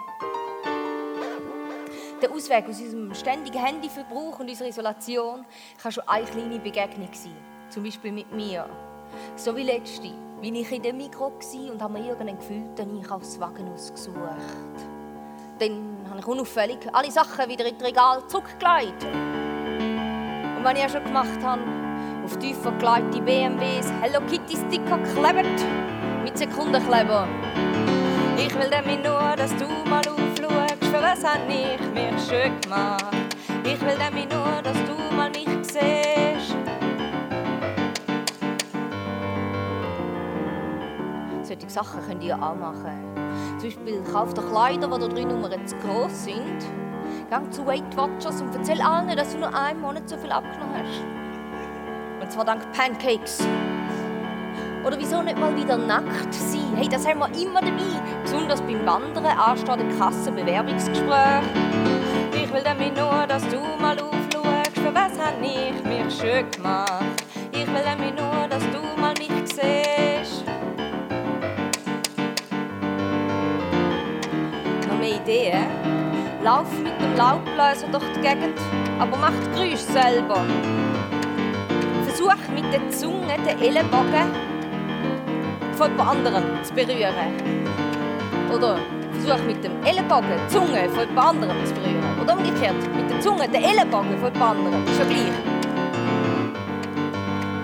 D: Der Ausweg aus unserem ständigen Handyverbrauch und unserer Isolation kann schon eine kleine Begegnung sein. Zum Beispiel mit mir. So wie letzte bin ich in dem Mikro und habe mir irgendeinen gefühlten Einkaufswagen ausgesucht. Dann habe ich unauffällig alle Sachen wieder in das Regal zurückgelegt. Und wenn ich das schon gemacht habe, auf tiefer gelegte BMWs Hello Kitty Sticker geklebt Sekundenkleber. Ich will damit nur, dass du mal aufschaust, für was habe ich mich schön gemacht. Ich will damit nur, dass du mal mich siehst. solche Sachen könnt ihr auch machen. Zum Beispiel kauft ihr Kleider, die drei Nummern zu groß sind. Gang zu Weight Watchers und erzähl allen, dass du nur einen Monat so viel abgenommen hast. Und zwar dank Pancakes. Oder wieso nicht mal wieder nackt sein? Hey, das haben wir immer dabei. Besonders beim Wandern ansteht ein Kassenbewerbungsgespräch. Ich will damit nur, dass du mal aufschaust, für was habe ich mich schön gemacht. Ich will damit nur, dass du mal mich siehst. Idee. Lauf mit dem Laubbläser durch die Gegend, aber mach die Geräusche selber. Versuch mit der Zunge den Ellenbogen von jemand anderem zu berühren. Oder versuch mit dem Ellenbogen die Zunge von jemand anderem zu berühren. Oder umgekehrt, mit der Zunge den Ellenbogen von jemand anderem. Ist ja gleich.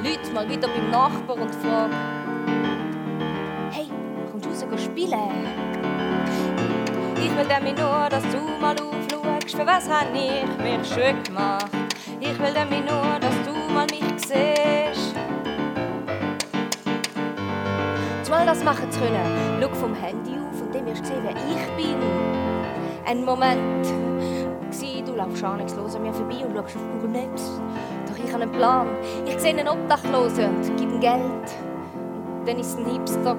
D: Leute mal wieder beim Nachbar und frag: Hey, kommst du raus spielen? Ich will damit nur, dass du mal aufschaust, für was hab ich mich schön gemacht. Ich will damit nur, dass du mal mich siehst. Zumal das machen zu können, schau vom Handy auf und dann wirst du sehen, wer ich bin. Ein Moment war, du laufst ahnungslos an mir vorbei und schaust auf Google Maps. Doch ich habe einen Plan. Ich sehe einen Obdachlosen und gebe ihm Geld. Und dann war es ein Hipster.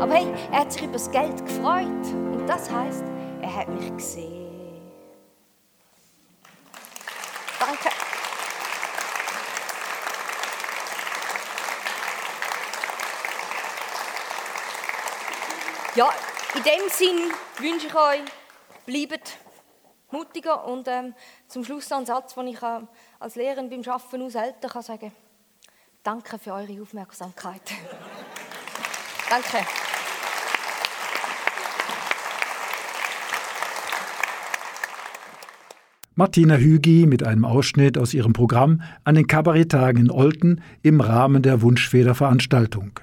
D: Aber hey, er hat sich über das Geld gefreut. Das heißt, er hat mich gesehen. Ja, In dem Sinn wünsche ich euch, bleibt mutiger und ähm, zum Schluss noch ein Satz, den ich äh, als Lehrerin beim Arbeiten aus Eltern kann sagen Danke für eure Aufmerksamkeit. Danke.
B: Martina Hügi mit einem Ausschnitt aus ihrem Programm an den Kabaretttagen in Olten im Rahmen der Wunschfeder-Veranstaltung.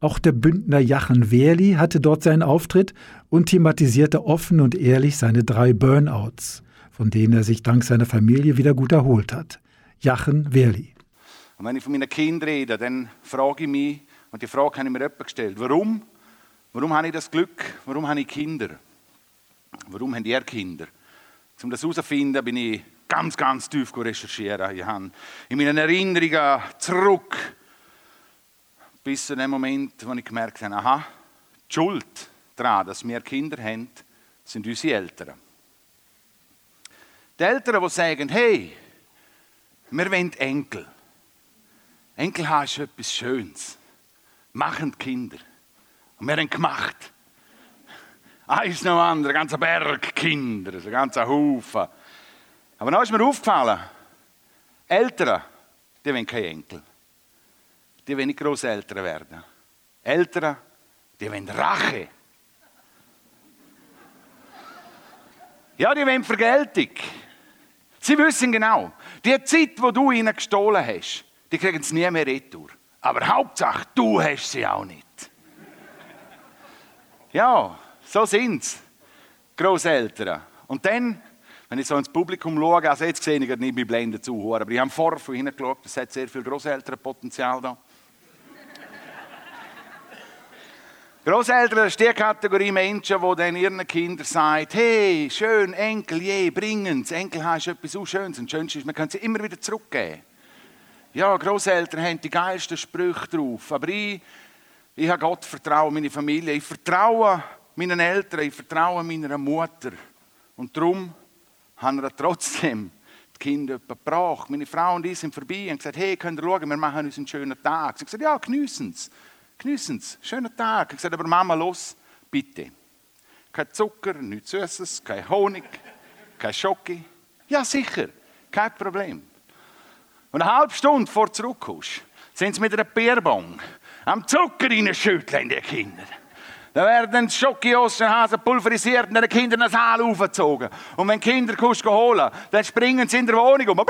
B: Auch der Bündner Jachen Wehrli hatte dort seinen Auftritt und thematisierte offen und ehrlich seine drei Burnouts, von denen er sich dank seiner Familie wieder gut erholt hat. Jachen Wehrli.
E: Und wenn ich von meinen Kindern rede, dann frage ich mich, und die Frage habe ich mir öppe gestellt, warum? Warum habe ich das Glück? Warum habe ich Kinder? Warum haben ihr Kinder? Um das herauszufinden, bin ich ganz, ganz tief recherchieren. Ich habe in meinen Erinnerungen zurück bis zu dem Moment, wo ich gemerkt habe, aha, die Schuld daran, dass wir Kinder haben, sind unsere Eltern. Die Eltern, die sagen, hey, wir wollen Enkel. Enkel haben ist etwas Schönes. Machen Kinder. Und wir haben gemacht. Eins noch andere, ein ganzer Berg Kinder, ein ganzer Haufen. Aber dann ist mir aufgefallen, Eltern, die wollen keine Enkel. Die wollen nicht Großeltern werden. Eltern, die wollen Rache. Ja, die wollen Vergeltung. Sie wissen genau, die Zeit, die du ihnen gestohlen hast, die kriegen sie nie mehr retour. Aber Hauptsache, du hast sie auch nicht. Ja, so sind es. Großeltern. Und dann, wenn ich so ins Publikum schaue, also jetzt sehe ich nicht mit Blenden zu, aber ich habe vorher von hinten geschaut, es hat sehr viel Großelternpotenzial da. Großeltern ist die Kategorie Menschen, die dann ihren Kindern sagen, hey, schön, Enkel, je, bringen Sie. Enkel hast etwas so Schönes. Und das Schönste ist, man kann sie immer wieder zurückgeben. Ja, Großeltern haben die geilsten Sprüche drauf. Aber ich, ich habe Gott vertrauen, meine Familie. Ich vertraue meinen Eltern, ich vertraue meiner Mutter. Und darum haben wir trotzdem die Kinder gebracht. Meine Frau und ich sind vorbei und gesagt, hey, könnt ihr schauen, wir machen uns einen schönen Tag. Sie haben gesagt, ja, geniessen es. Geniessen es. Schönen Tag. Ich gesagt, aber Mama, los, bitte. Kein Zucker, nichts Süßes, kein Honig, kein Schoki. Ja, sicher, kein Problem. Und eine halbe Stunde vor zurückkommst, sind sie mit einer Bierbong am Zucker reinschütteln, die Kinder. Da werden Schoki aus den Hasen pulverisiert und den Kindern das Saal aufgezogen. Und wenn die Kinder kommst holen, dann springen sie in der Wohnung um.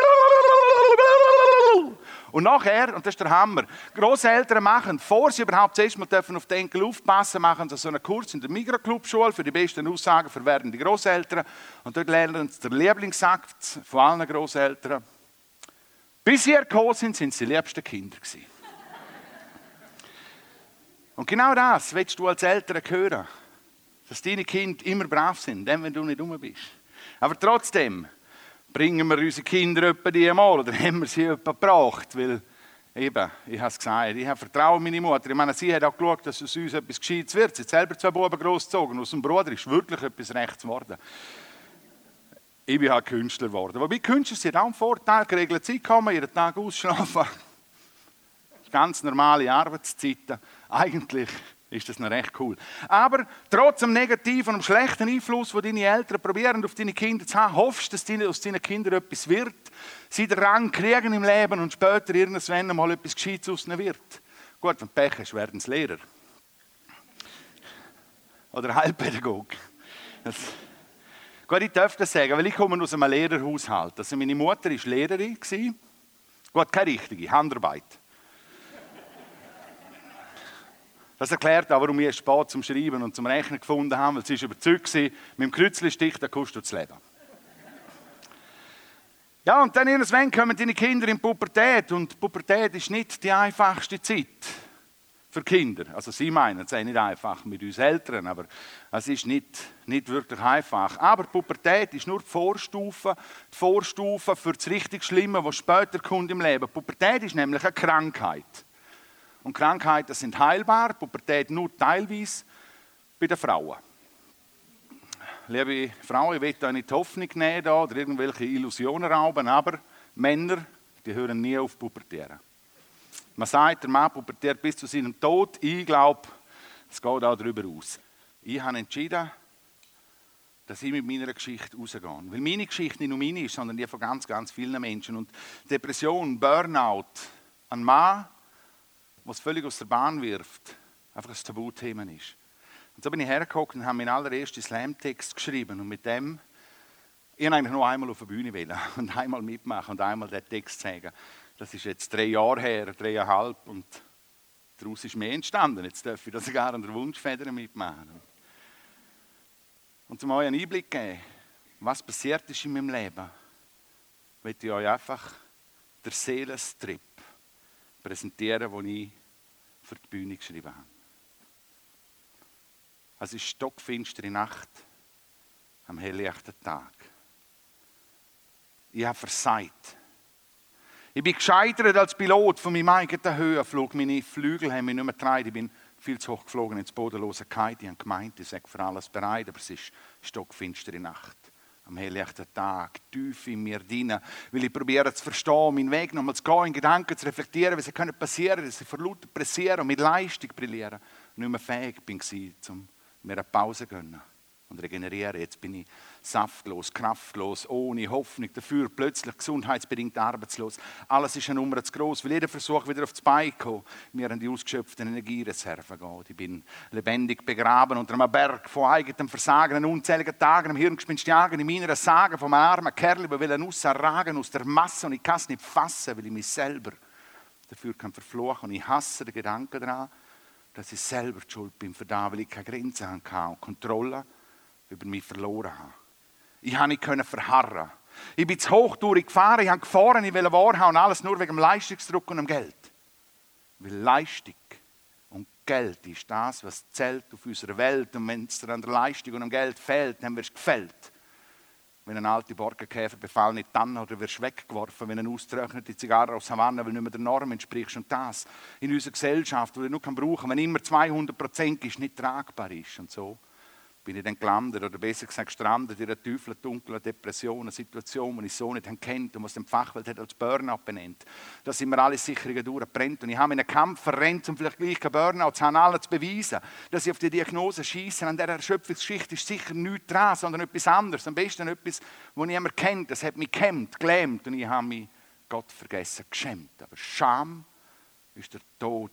E: Und nachher, und das ist der Hammer, Großeltern machen, bevor sie überhaupt zuerst mal dürfen auf den Enkel aufpassen, machen sie so einen Kurs in der Mikroclub-Schule für die besten Aussagen für werdende Großeltern. Und dort lernen sie den Lieblingssakt von allen Großeltern. Bis sie gekommen sind, sind sie die liebsten Kinder gewesen. Und genau das willst du als Eltern hören. Dass deine Kinder immer brav sind, wenn du nicht rum bist. Aber trotzdem bringen wir unsere Kinder etwa die mal oder haben wir sie etwa gebracht, weil eben, ich habe es gesagt, ich habe Vertrauen in meine Mutter. Ich meine, sie hat auch geschaut, dass aus uns etwas Gescheites wird. Sie hat selber zwei Buben großgezogen. Aus dem Bruder ist wirklich etwas Rechts geworden. Ich bin halt Künstler geworden. Wobei Künstler sind auch einen Vorteil, geregelte Zeit kommen, jeden Tag ausschlafen. Ganz normale Arbeitszeiten. Eigentlich ist das noch recht cool. Aber trotz dem negativen und schlechten Einfluss, den deine Eltern probieren, auf deine Kinder zu haben, hoffst du, dass aus deinen Kindern etwas wird, sie den Rang kriegen im Leben und später irgendwann mal etwas Gescheites aus ihnen wird. Gut, wenn du Pech hast, werden sie Lehrer. Oder Heilpädagog. Das Gut, ich darf das sagen, weil ich komme aus einem Lehrerhaushalt. Also meine Mutter war Lehrerin. Gut, keine richtige, Handarbeit. Das erklärt auch, warum wir spät zum Schreiben und zum Rechnen gefunden haben, weil sie überzeugt war, mit dem Kreuzlistich, da kostet du das Leben. Ja, und dann irgendwann kommen deine Kinder in Pubertät und Pubertät ist nicht die einfachste Zeit für Kinder. Also sie meinen, es sei nicht einfach mit uns Eltern, aber es ist nicht, nicht wirklich einfach. Aber Pubertät ist nur die Vorstufe, die Vorstufe für das richtig Schlimme, was später kommt im Leben. Pubertät ist nämlich eine Krankheit. Und Krankheiten sind heilbar, Pubertät nur teilweise bei den Frauen. Liebe Frauen, ich will euch nicht die Hoffnung nehmen oder irgendwelche Illusionen rauben, aber Männer, die hören nie auf Pubertieren. Man sagt, der Mann pubertiert bis zu seinem Tod. Ich glaube, es geht auch darüber aus. Ich habe entschieden, dass ich mit meiner Geschichte rausgehe. Weil meine Geschichte nicht nur meine ist, sondern die von ganz, ganz vielen Menschen. Und Depression, Burnout, ein Mann, was völlig aus der Bahn wirft, einfach ein Tabuthema ist. Und so bin ich hergekommen und habe meinen allerersten Slam-Text geschrieben. Und mit dem, ich wollte eigentlich nur einmal auf der Bühne wählen und einmal mitmachen und einmal den Text sagen. Das ist jetzt drei Jahre her, dreieinhalb. Und daraus ist mehr entstanden. Jetzt darf ich da sogar an der Wunschfeder mitmachen. Und zum euch einen Einblick geben, was passiert ist in meinem Leben, möchte ich euch einfach der Seelenstrip präsentieren, den ich für die Bühne geschrieben habe. Es ist stockfinstere Nacht am helllichten Tag. Ich habe versagt. Ich bin gescheitert als Pilot von meinem eigenen Höhenflug. Meine Flügel haben mich nicht mehr getragen. Ich bin viel zu hoch geflogen ins bodenlose Kite. Ich habe gemeint, ich sage für alles bereit, aber es ist stockfinstere Nacht. Am helllichten Tag, tief in mir drin, weil ich probiere zu verstehen, meinen Weg nochmal zu gehen, in Gedanken zu reflektieren, was können passieren, dass ich vor lauter pressieren und mit Leistung brillieren nicht mehr fähig bin, um mir eine Pause zu gönnen und regenerieren. Jetzt bin ich saftlos, kraftlos, ohne Hoffnung dafür, plötzlich gesundheitsbedingt arbeitslos. Alles ist eine Nummer zu groß, weil jeder Versuch wieder aufs Bein kommt, mir an die ausgeschöpften Energiereserven geht. Ich bin lebendig begraben unter einem Berg von eigenem Versagen, an unzähligen Tagen, am Hirngespinst jagen, in meiner Sage vom armen Kerl, der will rausragen aus der Masse und ich kann es nicht fassen, weil ich mich selber dafür kann verfluchen und ich hasse den Gedanken daran, dass ich selber die schuld bin für das, weil ich keine Grenzen hatte und Kontrolle über mich verloren habe. Ich konnte nicht verharren. Ich bin zu hoch durchgefahren, ich habe gefahren, ich wollte wahrhaben und alles nur wegen dem Leistungsdruck und dem Geld. Weil Leistung und Geld ist das, was zählt auf unserer Welt. Und wenn es an der Leistung und am Geld fehlt, dann wirst du gefällt. Wenn ein alter Borkenkäfer befallen nicht dann oder wirst du weggeworfen, wenn eine austrocknete Zigarre aus Havanna, weil nicht mehr der Norm entspricht. Und das in unserer Gesellschaft, wo du nur brauchen kann, wenn immer 200 Prozent ist, nicht tragbar ist. Und so bin ich dann gelandet, oder besser gesagt gestrandet in einer tiefen, dunklen Depression, eine Situation, die ich so nicht kennt und was die Fachwelt als Burnout benennt. Da sind mir alle Sicherungen durchgebrennt und ich habe in einen Kampf verrennt, um vielleicht gleich kein Burnout zu haben, allen zu beweisen, dass ich auf die Diagnose schieße. An dieser Erschöpfungsgeschichte ist sicher nichts dran, sondern etwas anderes. Am besten etwas, das niemand kennt. Das hat mich gekämmt, gelähmt und ich habe mich Gott vergessen, geschämt. Aber Scham ist der Tod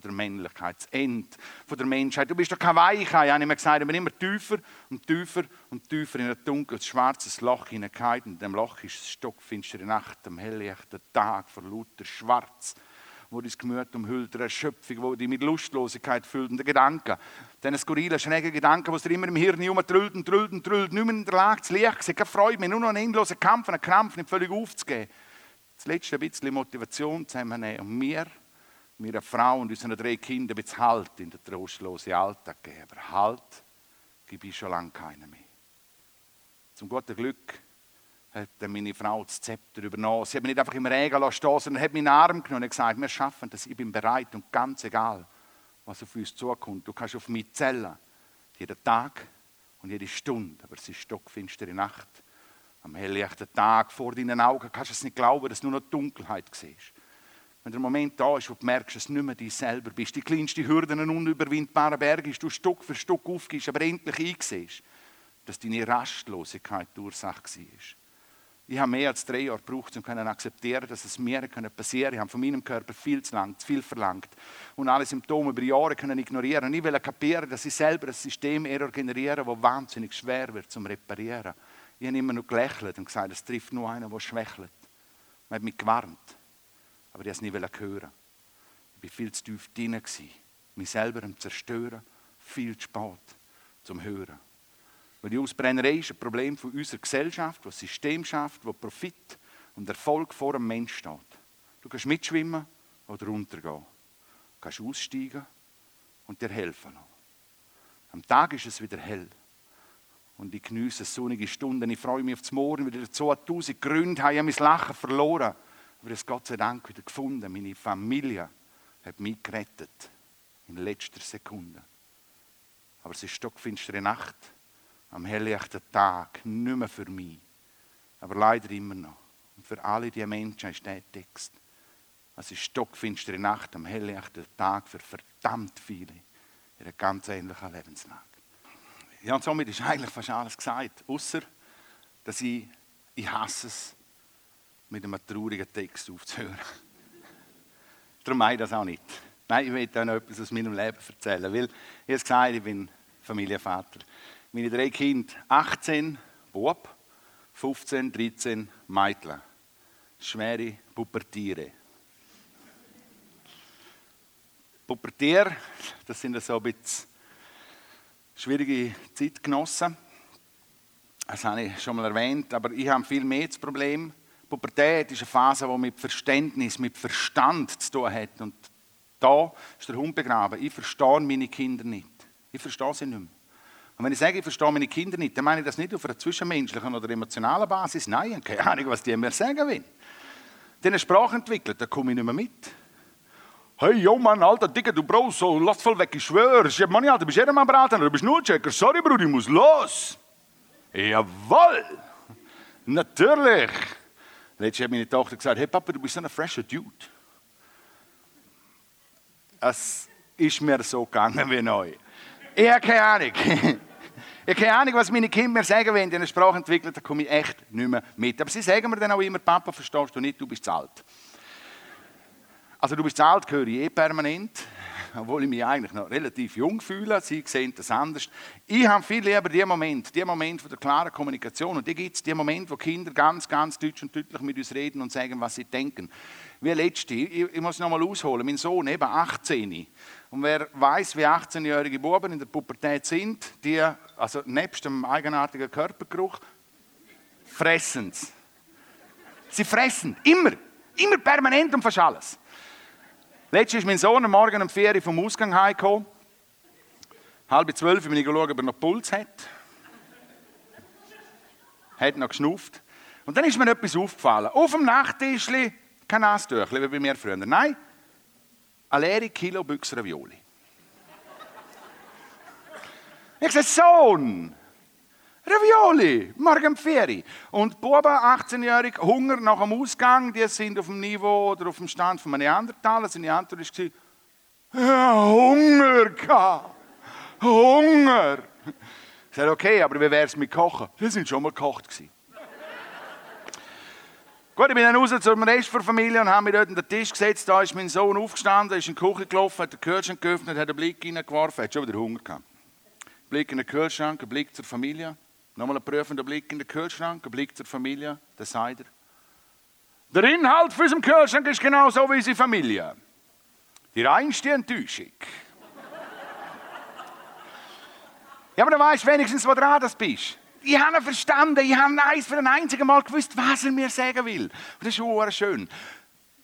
E: von der Männlichkeit, das Ende von der Menschheit. Du bist doch kein Weichei, habe ich mir gesagt, aber immer tiefer und tiefer und tiefer in ein dunkles, schwarzes Loch hineingefallen. Und in dem Loch ist es stockfinstere Nacht, am helllichten Tag, vor lauter Schwarz, wo dein Gemüt umhüllt, eine Erschöpfung, wo dich mit Lustlosigkeit füllt und der Gedanke, diesen skurrilen, schrägen Gedanken, die dir immer im Hirn herumtrüllt und trüllt und trüllt, nicht mehr in der Lage zu liegen, keine Freude mehr, nur noch einen endlosen Kampf, einen Krampf, nicht völlig aufzugeben. Das letzte bisschen Motivation zusammennehmen und mir meiner Frau und unseren drei Kindern wird Halt in den trostlosen Alltag geben. Aber Halt gebe ich schon lange keinen mehr. Zum guten Glück hat meine Frau das Zepter übernommen. Sie hat mich nicht einfach im Regen stehen sondern hat meinen Arm genommen und gesagt, wir schaffen das, ich bin bereit und ganz egal, was auf uns zukommt. Du kannst auf mich zählen, jeden Tag und jede Stunde, aber es ist stockfinstere Nacht. Am helllichten Tag vor deinen Augen kannst du es nicht glauben, dass du nur noch Dunkelheit siehst. Wenn der Moment da ist, wo du merkst, dass du nicht mehr dich selber bist, die kleinste Hürde, einen unüberwindbaren Berg ist, du Stück für Stück aufgibst, aber endlich einsiehst, dass deine Rastlosigkeit die Ursache war. Ich habe mehr als drei Jahre gebraucht, um zu akzeptieren, dass es mir passieren kann. Ich habe von meinem Körper viel zu lang, zu viel verlangt. Und alle Symptome über Jahre können ignorieren. Und ich will kapieren, dass ich selber ein System generiere, das wahnsinnig schwer wird zum Reparieren. Ich habe immer nur gelächelt und gesagt, es trifft nur einen, der schwächelt. Man hat mich gewarnt aber ich wollte es nicht hören. Ich war viel zu tief drin, mich selber am Zerstören, viel zu spät zum Hören. Weil die Ausbrennerei ist ein Problem von unserer Gesellschaft, das System schafft, wo Profit und Erfolg vor dem Mensch steht. Du kannst mitschwimmen oder runtergehen. Du kannst aussteigen und dir helfen lassen. Am Tag ist es wieder hell. Und ich genieße sonnige Stunden. Ich freue mich auf das Morgen. Wieder 2000 Gründe habe ich mein Lachen verloren aber es Gott sei Dank wieder gefunden. Meine Familie hat mich gerettet. In letzter Sekunde. Aber es ist stockfinstere Nacht. Am helllichten Tag. Nicht mehr für mich. Aber leider immer noch. Und für alle diese Menschen ist der Text. Es ist stockfinstere Nacht am helllichten Tag für verdammt viele in einer ganz ähnlichen Lebenslage. Ja, und somit ist eigentlich fast alles gesagt. Außer, dass ich, ich hasse es, mit einem traurigen Text aufzuhören. Darum mache ich das auch nicht. Nein, ich will euch noch etwas aus meinem Leben erzählen. Weil, ich habe gesagt, ich bin Familienvater. Meine drei Kinder, 18 Bub, 15, 13 Mädchen. Schwere Pubertiere. Pubertier, das sind so ein bisschen schwierige Zeitgenossen. Das habe ich schon mal erwähnt, aber ich habe viel mehr das Problem. Pubertät ist eine Phase, die mit Verständnis, mit Verstand zu tun hat. Und da ist der Hund begraben. Ich verstehe meine Kinder nicht. Ich verstehe sie nicht mehr. Und wenn ich sage, ich verstehe meine Kinder nicht, dann meine ich das nicht auf einer zwischenmenschlichen oder emotionalen Basis. Nein, ich habe keine Ahnung, was die mir sagen wollen. Die eine Sprache entwickelt, da komme ich nicht mehr mit. Hey, yo Mann, alter Dicker, du brauchst so, lass voll weg, ich schwöre. Ich Mann, ja, du bist jeder Braten, du bist nur Checker. Sorry, Bruder, ich muss los. Jawohl! Natürlich! Letztes hat meine Tochter gesagt, hey Papa, du bist so ein fresher Dude. Es ist mir so gegangen wie neu. Ich habe keine Ahnung. Ich habe keine Ahnung, was meine Kinder mir sagen, wenn die eine Sprache entwickeln, da komme ich echt nicht mehr mit. Aber sie sagen mir dann auch immer, Papa, verstehst du nicht, du bist zu alt. Also du bist zu alt, höre ich eh permanent, obwohl ich mich eigentlich noch relativ jung fühle. Sie sehen das anders. Ich habe viel lieber den Moment, den Moment von der klaren Kommunikation. Und die gibt es, den Moment, wo Kinder ganz, ganz deutsch und deutlich mit uns reden und sagen, was sie denken. Wie letzte, ich, ich muss noch mal ausholen, mein Sohn, eben 18. Und wer weiß, wie 18-jährige Buben in der Pubertät sind, die, also nebst dem eigenartigen Körpergeruch, fressen. Sie fressen, immer, immer permanent und fast alles. Letztens ist mein Sohn am Morgen um 4 Uhr vom Ausgang heimgekommen. Halb zwölf bin ich geschaut, ob er noch Puls hat. hat noch geschnupft. Und dann ist mir etwas aufgefallen. Auf dem Nachttisch kein Nasstüchli, wie bei mir früher. Nein, eine leere Kilo Büchse Ravioli. Ich sage, Sohn, Ravioli, morgen 4 Und Buben, 18-jährig, Hunger nach dem Ausgang, die sind auf dem Niveau oder auf dem Stand von einem Neandertaler. Seine Antwort war, ja, Hunger gehabt. Hunger. Ich sage, okay, aber wie wäre es mit Kochen? Die sind schon mal gekocht. Gut, ich bin dann raus zum Rest der Familie und habe mich dort an den Tisch gesetzt. Da ist mein Sohn aufgestanden, ist in die Küche gelaufen, hat den Kühlschrank geöffnet, hat einen Blick hineingeworfen, hat schon wieder Hunger gehabt. Blick in den Kühlschrank, Blick zur Familie. Nochmal ein prüfender Blick in den Kühlschrank, ein Blick zur Familie. Der sagt er. Der Inhalt für unserem Kühlschrank ist genau so wie unsere Familie. Die reinste Enttäuschung. ja, aber dann weißt du wenigstens, wo dran das bist ich habe ihn verstanden, ich habe eins für ein einziges Mal gewusst, was er mir sagen will. Und das ist schon schön.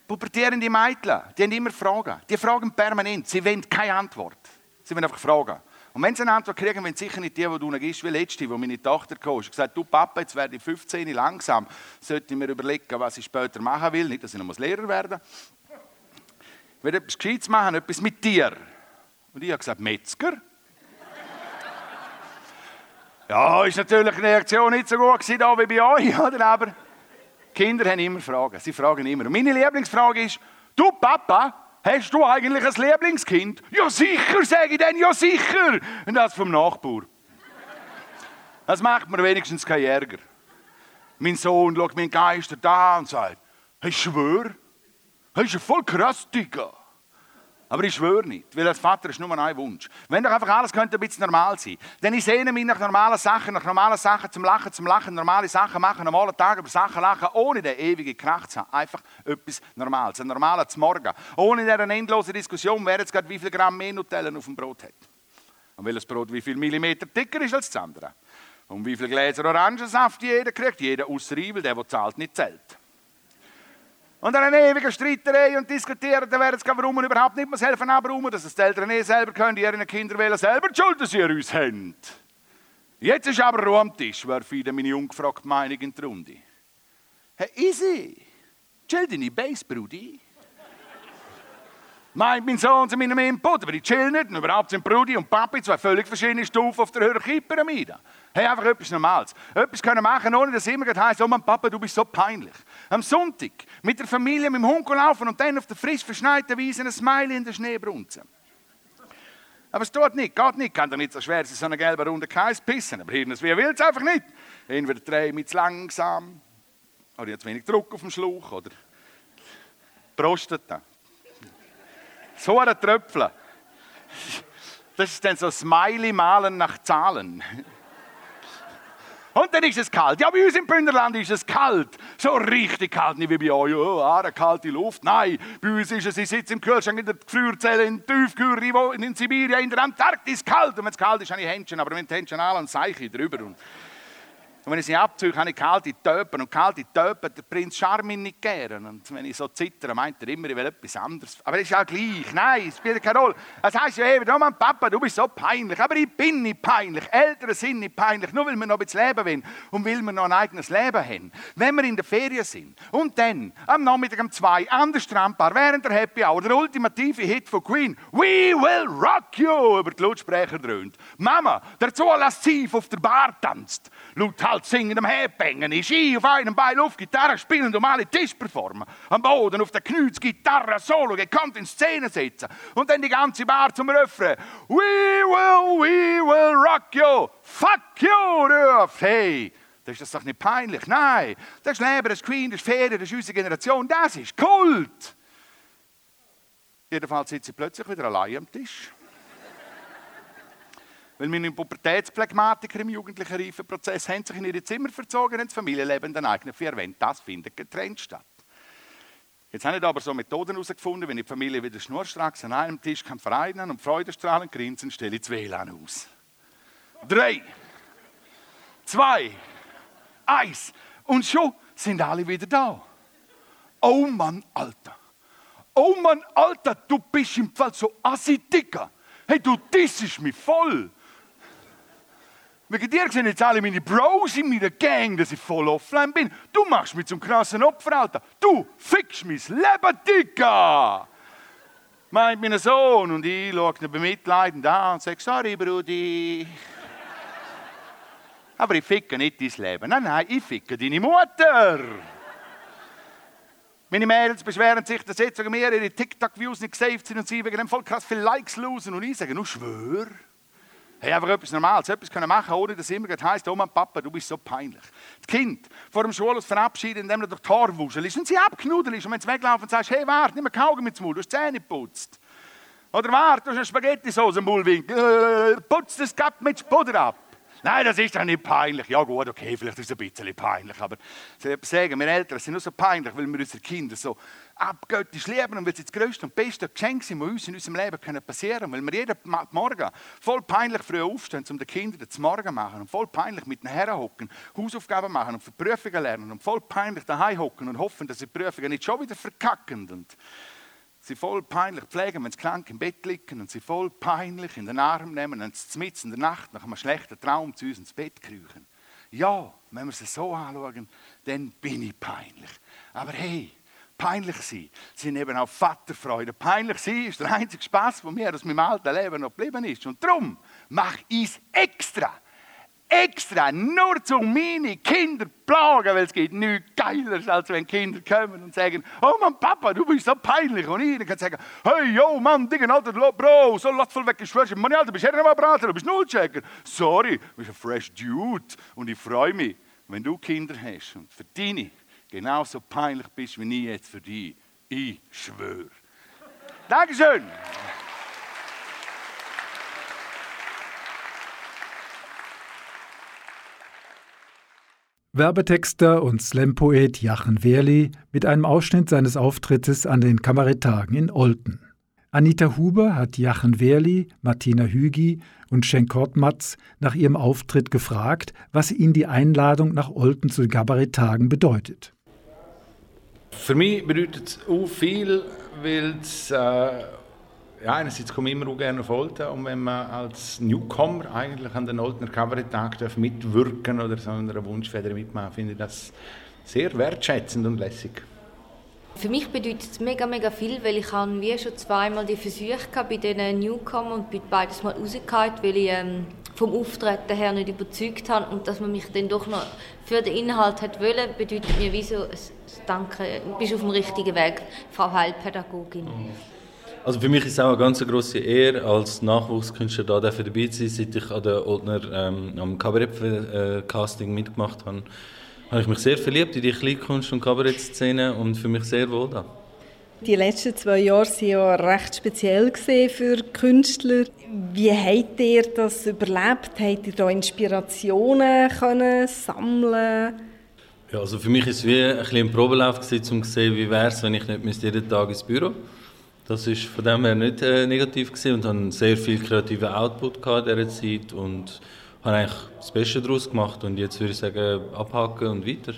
E: Pubertierende Mädchen, die haben immer Fragen. Die fragen permanent, sie wollen keine Antwort. Sie wollen einfach fragen. Und wenn sie eine Antwort kriegen, wenn sicher nicht die, die du gibst, wie letzte, wo meine Tochter kam, und gesagt, du Papa, jetzt werde ich 15, langsam, sollte ich mir überlegen, was ich später machen will, nicht, dass ich noch Lehrer werden. Ich will etwas Gescheites machen, etwas mit dir. Und ich habe gesagt, Metzger. Ja, ist natürlich die Reaktion nicht so gut gewesen, da wie bei euch, oder? Aber Kinder haben immer Fragen. Sie fragen immer. Und meine Lieblingsfrage ist, du Papa, hast du eigentlich ein Lieblingskind? Ja sicher, sage ich dann, ja sicher. Und das vom Nachbar. Das macht mir wenigstens keinen Ärger. Mein Sohn schaut meinen Geister da und sagt, hey, schwör, hey, ist voll krass, Digga. Aber ich schwöre nicht, weil als Vater ist nur ein Wunsch. Wenn doch einfach alles könnte ein bisschen normal sein. Denn ich sehne mich nach normalen Sachen, nach normalen Sachen zum Lachen, zum Lachen, normale Sachen machen, normale Tage über Sachen lachen, ohne den ewigen Krach zu haben. Einfach etwas Normales, ein normaler Morgen. Ohne eine endlose Diskussion, wer jetzt gerade wie viel Gramm mehr Nutella auf dem Brot hat. Und welches Brot wie viel Millimeter dicker ist als das andere. Und wie viele Gläser Orangensaft jeder kriegt. Jeder außer weil der, der zahlt, nicht zählt. Und dann eine ewige Streiterei und diskutieren, dann wäre es warum überhaupt nicht muss helfen abräumen, dass es die Eltern eh selber können, die ihren Kinder wählen, selber die Schuld, dass sie uns haben. Jetzt ist aber Ruhe am Tisch, warf wieder meine ungefragte Meinung in die Runde. Hey, easy. Chill deine Base, Brudi. Meint mein Sohn zu meinem Input, aber ich chill nicht. Und überhaupt sind Brudi und Papi zwei völlig verschiedene Stufen auf der Hierarchiepyramide. Hey, einfach etwas Normales. Etwas können machen, ohne dass immer heisst, oh mein Papa, du bist so peinlich. Am Sonntag mit der Familie mit dem Hund laufen und dann auf der frisch verschneiten Wiese ein Smiley in der Schnee brunzen. Aber es tut nicht, geht nicht. Kann doch nicht so schwer sein, so eine gelbe runde Kreis pissen. Aber Hirn wie will es einfach nicht. Entweder drehen wir zu langsam, oder jetzt wenig Druck auf dem Schlauch, oder Prostata. So ein Tröpfchen. Das ist dann so Smiley malen nach Zahlen. Und dann ist es kalt. Ja, bei uns im Bündnerland ist es kalt. So richtig kalt, nicht wie bei euch. Oh, eine kalte Luft. Nein, bei uns ist es, ich sitze im Kühlschrank in der Gefrierzelle in Tiefkühl, in Sibirien, in der Antarktis kalt. Und wenn es kalt ist, habe ich Händchen. Aber wenn die Händchen alle, dann seiche ich drüber. Und und wenn ich sie abziehe, habe ich kalte Töpen. Und kalte Töpen, der Prinz Charmin nicht gern. Und wenn ich so zittere, meint er immer, ich will etwas anderes. Aber das ist ja gleich. Nein, es spielt keine Rolle. Das heisst ja eben, oh Mann, Papa, du bist so peinlich. Aber ich bin nicht peinlich. Eltern sind nicht peinlich. Nur weil wir noch ein leben wollen und weil wir noch ein eigenes Leben haben. Wenn wir in der Ferien sind und dann am Nachmittag um zwei an der Strandbar während der Happy Hour der ultimative Hit von Queen «We will rock you» über die Lautsprecher dröhnt. Mama dazu lasziv auf der Bar tanzt. Laut halt singen, am Headbangen ist. Ich auf einem Bein auf Gitarre spielen und alle Tisch performen. Am Boden auf der Knüts Gitarre Solo gekonnt in Szene setzen. Und dann die ganze Bar zum Refrain. We will, we will rock you. Fuck you, ruft. Hey. Das ist doch nicht peinlich. Nein, das ist Leben, das ist Queen, das ist Ferien, das ist unsere Generation. Das ist Kult. Jedenfalls sitze ich plötzlich wieder allein am Tisch. Weil meine Pubertätsphlegmatiker im jugendlichen Reifenprozess haben sich in ihre Zimmer verzogen und das Familienleben den eigenen vier Wänden. Das findet getrennt statt. Jetzt habe ich aber so Methoden herausgefunden, wenn ich die Familie wieder schnurstracks an einem Tisch kann vereinen und Freudestrahlen grinsen, stelle ich das WLAN aus. Drei, zwei, eins. Und schon sind alle wieder da. Oh Mann, Alter. Oh Mann, Alter, du bist im Fall so assi dicker. Hey, du dissest mich voll. Wegen dir sehen jetzt alle meine Bros in meiner Gang, dass ich voll offline bin. Du machst mich zum krassen Opfer, Alter. Du fickst mein Leben, Digga! Meint mein Sohn und ich schaue ihn bemitleidend an und sage, sorry, Brudi. Aber ich ficke nicht dein Leben. Nein, nein, ich ficke deine Mutter. Meine Mädels beschweren sich, dass jetzt mir ihre TikTok-Views nicht gesaved sind und sie wegen dem voll krass viele Likes losen. Und ich sage, nur schwör. Hey, einfach etwas Normales, etwas können machen, ohne dass immer heisst, oh Mann, Papa, du bist so peinlich. Das Kind vor dem Schulhaus verabschiedet, indem er durch die Haare wuschelt und sie abknuddelt ist. Und wenn sie weglaufen und sagst, hey, warte, nimm mir mit dem Mund, du hast die Zähne geputzt. Oder warte, du hast eine Spaghetti-Sauce im Mullwinkel, äh, putz das Gap mit Spuder ab. Nein, das ist doch nicht peinlich. Ja gut, okay, vielleicht ist es ein bisschen peinlich, aber ich sagen, wir Eltern sind nur so peinlich, weil wir unsere Kinder so abgöttisch lieben und weil sie das größte und beste Geschenk sind, das uns in unserem Leben können passieren können. Weil wir jeden Morgen voll peinlich früh aufstehen, um den Kindern zum Morgen machen und voll peinlich mit den Herren hocken, Hausaufgaben machen und für Prüfungen lernen und voll peinlich daheim hocken und hoffen, dass sie die Prüfungen nicht schon wieder verkacken. Und sie voll peinlich pflegen, wenn sie krank im Bett liegen und sie voll peinlich in den Arm nehmen und sie mitten in der Nacht nach einem schlechten Traum zu uns ins Bett kriechen. Ja, wenn wir sie so anschauen, dann bin ich peinlich. Aber hey, peinlich sein sind eben auch Vaterfreude. Peinlich sein ist der einzige Spaß, der mir aus meinem alten Leben noch geblieben ist. Und darum mache ich es extra extra nur zu meine Kinder plagen, weil es geht nichts geiler, als wenn Kinder kommen und sagen, oh Mann, Papa, du bist so peinlich. Und ich kann sagen, hey, yo, Mann, Digga, alter Bro, so lass voll weg, ich schwör's, Mann, Alter, bist du mal Brater, du bist Nullchecker. Sorry, du bist ein fresh Dude. Und ich freue mich, wenn du Kinder hast und für deine genauso peinlich bist wie ich jetzt für die. Ich schwöre. Dankeschön.
B: Werbetexter und Slampoet Jachen Wehrli mit einem Ausschnitt seines Auftrittes an den Kabaretttagen in Olten. Anita Huber hat Jachen Wehrli, Martina Hügi und Schenkort Matz nach ihrem Auftritt gefragt, was ihnen die Einladung nach Olten zu den Kabaretttagen bedeutet.
F: Für mich bedeutet es auch viel, weil es äh ja, einerseits komme ich immer auch gerne auf Olten und wenn man als Newcomer eigentlich an den Oltener Kabarett-Tag mitwirken oder so einer Wunschfeder mitmachen, finde ich das sehr wertschätzend und lässig.
G: Für mich bedeutet es mega, mega viel, weil ich habe wie schon zweimal die Versuche bei diesen Newcomer und bin beides mal rausgehauen, weil ich ähm, vom Auftreten her nicht überzeugt habe und dass man mich dann doch noch für den Inhalt hat wollen, bedeutet mir wie so ein Danke, du bist auf dem richtigen Weg, Frau Heilpädagogin. Mhm.
C: Also für mich ist es auch eine ganz grosse Ehre, als Nachwuchskünstler da dabei zu sein. Seit ich an der Oldner ähm, am Kabarett-Casting mitgemacht habe, habe ich mich sehr verliebt in die Kleinkunst- und Kabarettszene und für mich sehr wohl da.
H: Die letzten zwei Jahre waren ja recht speziell für Künstler. Wie habt ihr das überlebt? Habt ihr da Inspirationen können sammeln
C: ja, also für mich war es wie ein, ein Probelauf, um zu sehen, wie wäre es, wenn ich nicht jeden Tag ins Büro müsste. Das war von dem her nicht äh, negativ gewesen und habe sehr viel kreativen Output in dieser Zeit und habe eigentlich das Beste daraus gemacht und jetzt würde ich sagen, abhaken und weiter.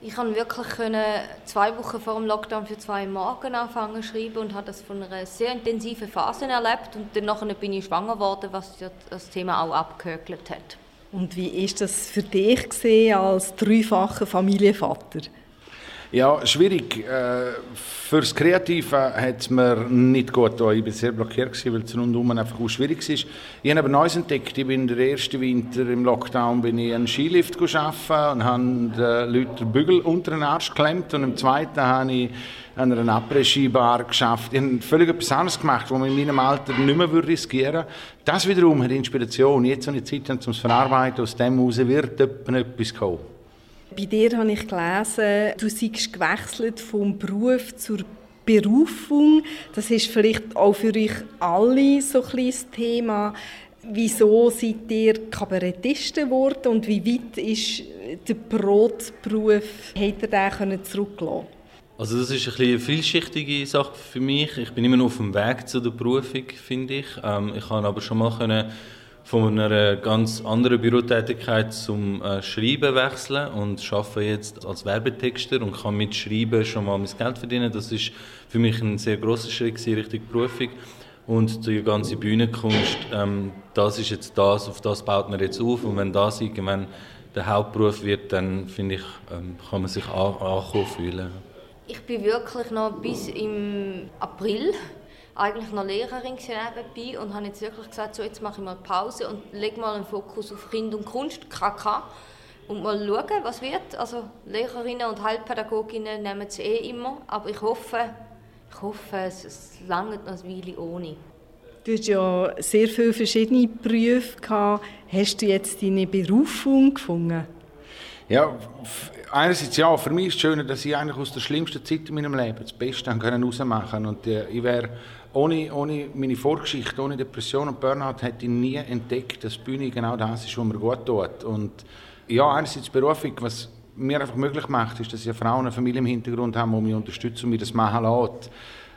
D: Ich konnte wirklich können zwei Wochen vor dem Lockdown für zwei Morgen anfangen zu schreiben und habe das von einer sehr intensiven Phase erlebt und dann bin ich schwanger geworden, was das Thema auch abgehökelt hat.
H: Und wie ist das für dich gesehen als dreifacher Familienvater?
E: Ja, schwierig. Äh, fürs Kreative hat es mir nicht gut getan. Ich war sehr blockiert, weil es rundum einfach auch schwierig war. Ich habe aber Neues entdeckt. Ich bin der erste Winter im Lockdown bin ich einen Skilift arbeiten und habe den Leuten den Bügel unter den Arsch geklemmt. Und im zweiten habe ich an einer Après-Ski-Bar geschafft. Ich habe völlig etwas anderes gemacht, was man in meinem Alter nicht mehr riskieren würde. Das wiederum hat Inspiration. Jetzt, wenn ich Zeit habe, um es zu verarbeiten, aus dem heraus wird etwas kommen.
H: Bei dir habe ich gelesen, du seist gewechselt vom Beruf zur Berufung. Das ist vielleicht auch für euch alle so ein das Thema. Wieso seid ihr Kabarettisten geworden und wie weit ist der Brotberuf, hat er den zurückgelassen?
C: Also das ist eine vielschichtige Sache für mich. Ich bin immer noch auf dem Weg zu der Berufung, finde ich. Ähm, ich kann aber schon mal können von einer ganz anderen Bürotätigkeit zum äh, Schreiben wechseln und arbeite jetzt als Werbetexter und kann mit Schreiben schon mal mein Geld verdienen. Das ist für mich ein sehr großer Schritt Richtung Berufung. Und die ganze Bühnenkunst, ähm, das ist jetzt das, auf das baut man jetzt auf. Und wenn das irgendwann der Hauptberuf wird, dann finde ich, ähm, kann man sich angekommen fühlen.
D: Ich bin wirklich noch bis im April eigentlich noch Lehrerin nebenbei und habe jetzt wirklich gesagt, so jetzt mache ich mal Pause und lege mal einen Fokus auf Kind und Kunst, KK, und mal schauen, was wird. Also Lehrerinnen und Heilpädagoginnen nehmen es eh immer, aber ich hoffe, ich hoffe es, es langt noch eine Weile ohne.
H: Du hast ja sehr viele verschiedene Berufe gehabt. Hast du jetzt deine Berufung gefunden?
E: Ja, einerseits ja. Für mich ist es schön, dass ich eigentlich aus der schlimmsten Zeit in meinem Leben das Beste herausmachen konnte. Und äh, ich wäre ohne, ohne meine Vorgeschichte, ohne Depression und Burnout, hätte ich nie entdeckt, dass Bühne genau das ist, was mir gut tut. Und ja, einerseits Berufung, was mir einfach möglich macht, ist, dass ich eine Frau und eine Familie im Hintergrund habe, die mich unterstützen und mir das machen lässt.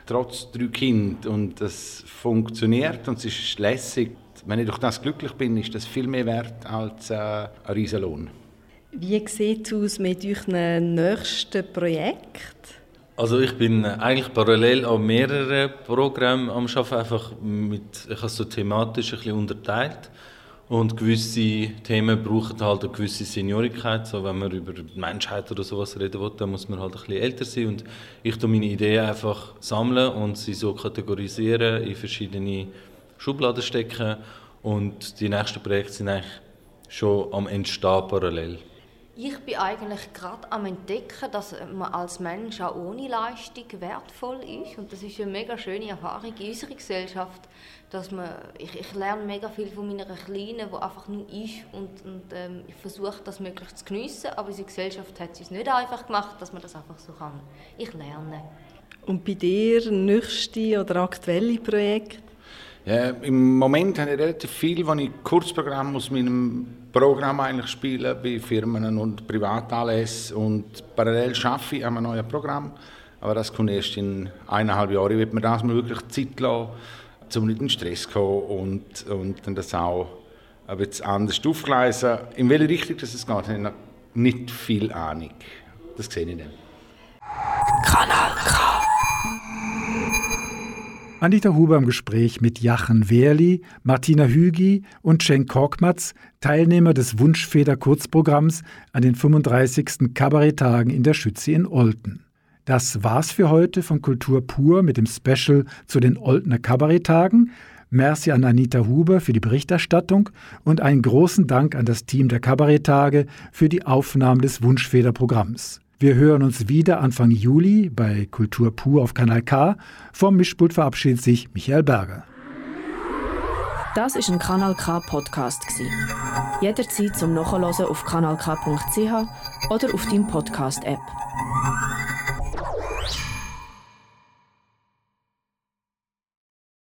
E: Trotz drei Kindern. Und das funktioniert und es ist lässig. Wenn ich durch das glücklich bin, ist das viel mehr wert als äh, ein Riesenlohn.
H: Wie sieht es aus mit euren nächsten Projekten?
C: Also ich bin eigentlich parallel an mehreren Programmen am Arbeiten, einfach mit, ich habe so thematisch ein bisschen unterteilt. Und gewisse Themen brauchen halt eine gewisse Seniorigkeit. So, wenn man über Menschheit oder sowas reden will, dann muss man halt ein bisschen älter sein. Und ich tue meine Ideen einfach sammeln und sie so kategorisieren, in verschiedene Schubladen stecken. Und die nächsten Projekte sind eigentlich schon am Entstehen parallel.
D: Ich bin eigentlich gerade am entdecken, dass man als Mensch auch ohne Leistung wertvoll ist und das ist eine mega schöne Erfahrung in unserer Gesellschaft, dass man, ich, ich lerne mega viel von meiner Kleinen, die einfach nur ist und, und ähm, ich versuche das möglichst zu geniessen, aber unsere Gesellschaft hat es nicht einfach gemacht, dass man das einfach so kann. Ich lerne.
H: Und bei dir nächste oder aktuelle Projekte?
E: Ja, Im Moment habe ich relativ viel, wenn ich Kurzprogramm aus meinem Programm eigentlich spiele bei Firmen und Privatanlässen und parallel schaffe ich an einem neuen Programm, aber das kommt erst in eineinhalb Jahren. Ich will mir das mal wirklich Zeit lassen, um nicht in Stress zu kommen und, und dann das auch ein bisschen anders aufgleisen. In welche Richtung das es geht, habe ich noch nicht viel Ahnung. Das sehe ich dann.
I: Kanal K.
B: Anita Huber im Gespräch mit Jachen Wehrli, Martina Hügi und Cenk Korkmaz, Teilnehmer des Wunschfeder-Kurzprogramms an den 35. Kabaretttagen in der Schütze in Olten. Das war's für heute von Kultur pur mit dem Special zu den Oltener Kabaretttagen. Merci an Anita Huber für die Berichterstattung und einen großen Dank an das Team der Kabaretttage für die Aufnahmen des Wunschfeder-Programms. Wir hören uns wieder Anfang Juli bei Kultur pur auf Kanal K. Vom Mischpult verabschiedet sich Michael Berger.
I: Das ist ein Kanal K Podcast Jederzeit zum Nachhören auf kanalk.ch oder auf deinem Podcast App.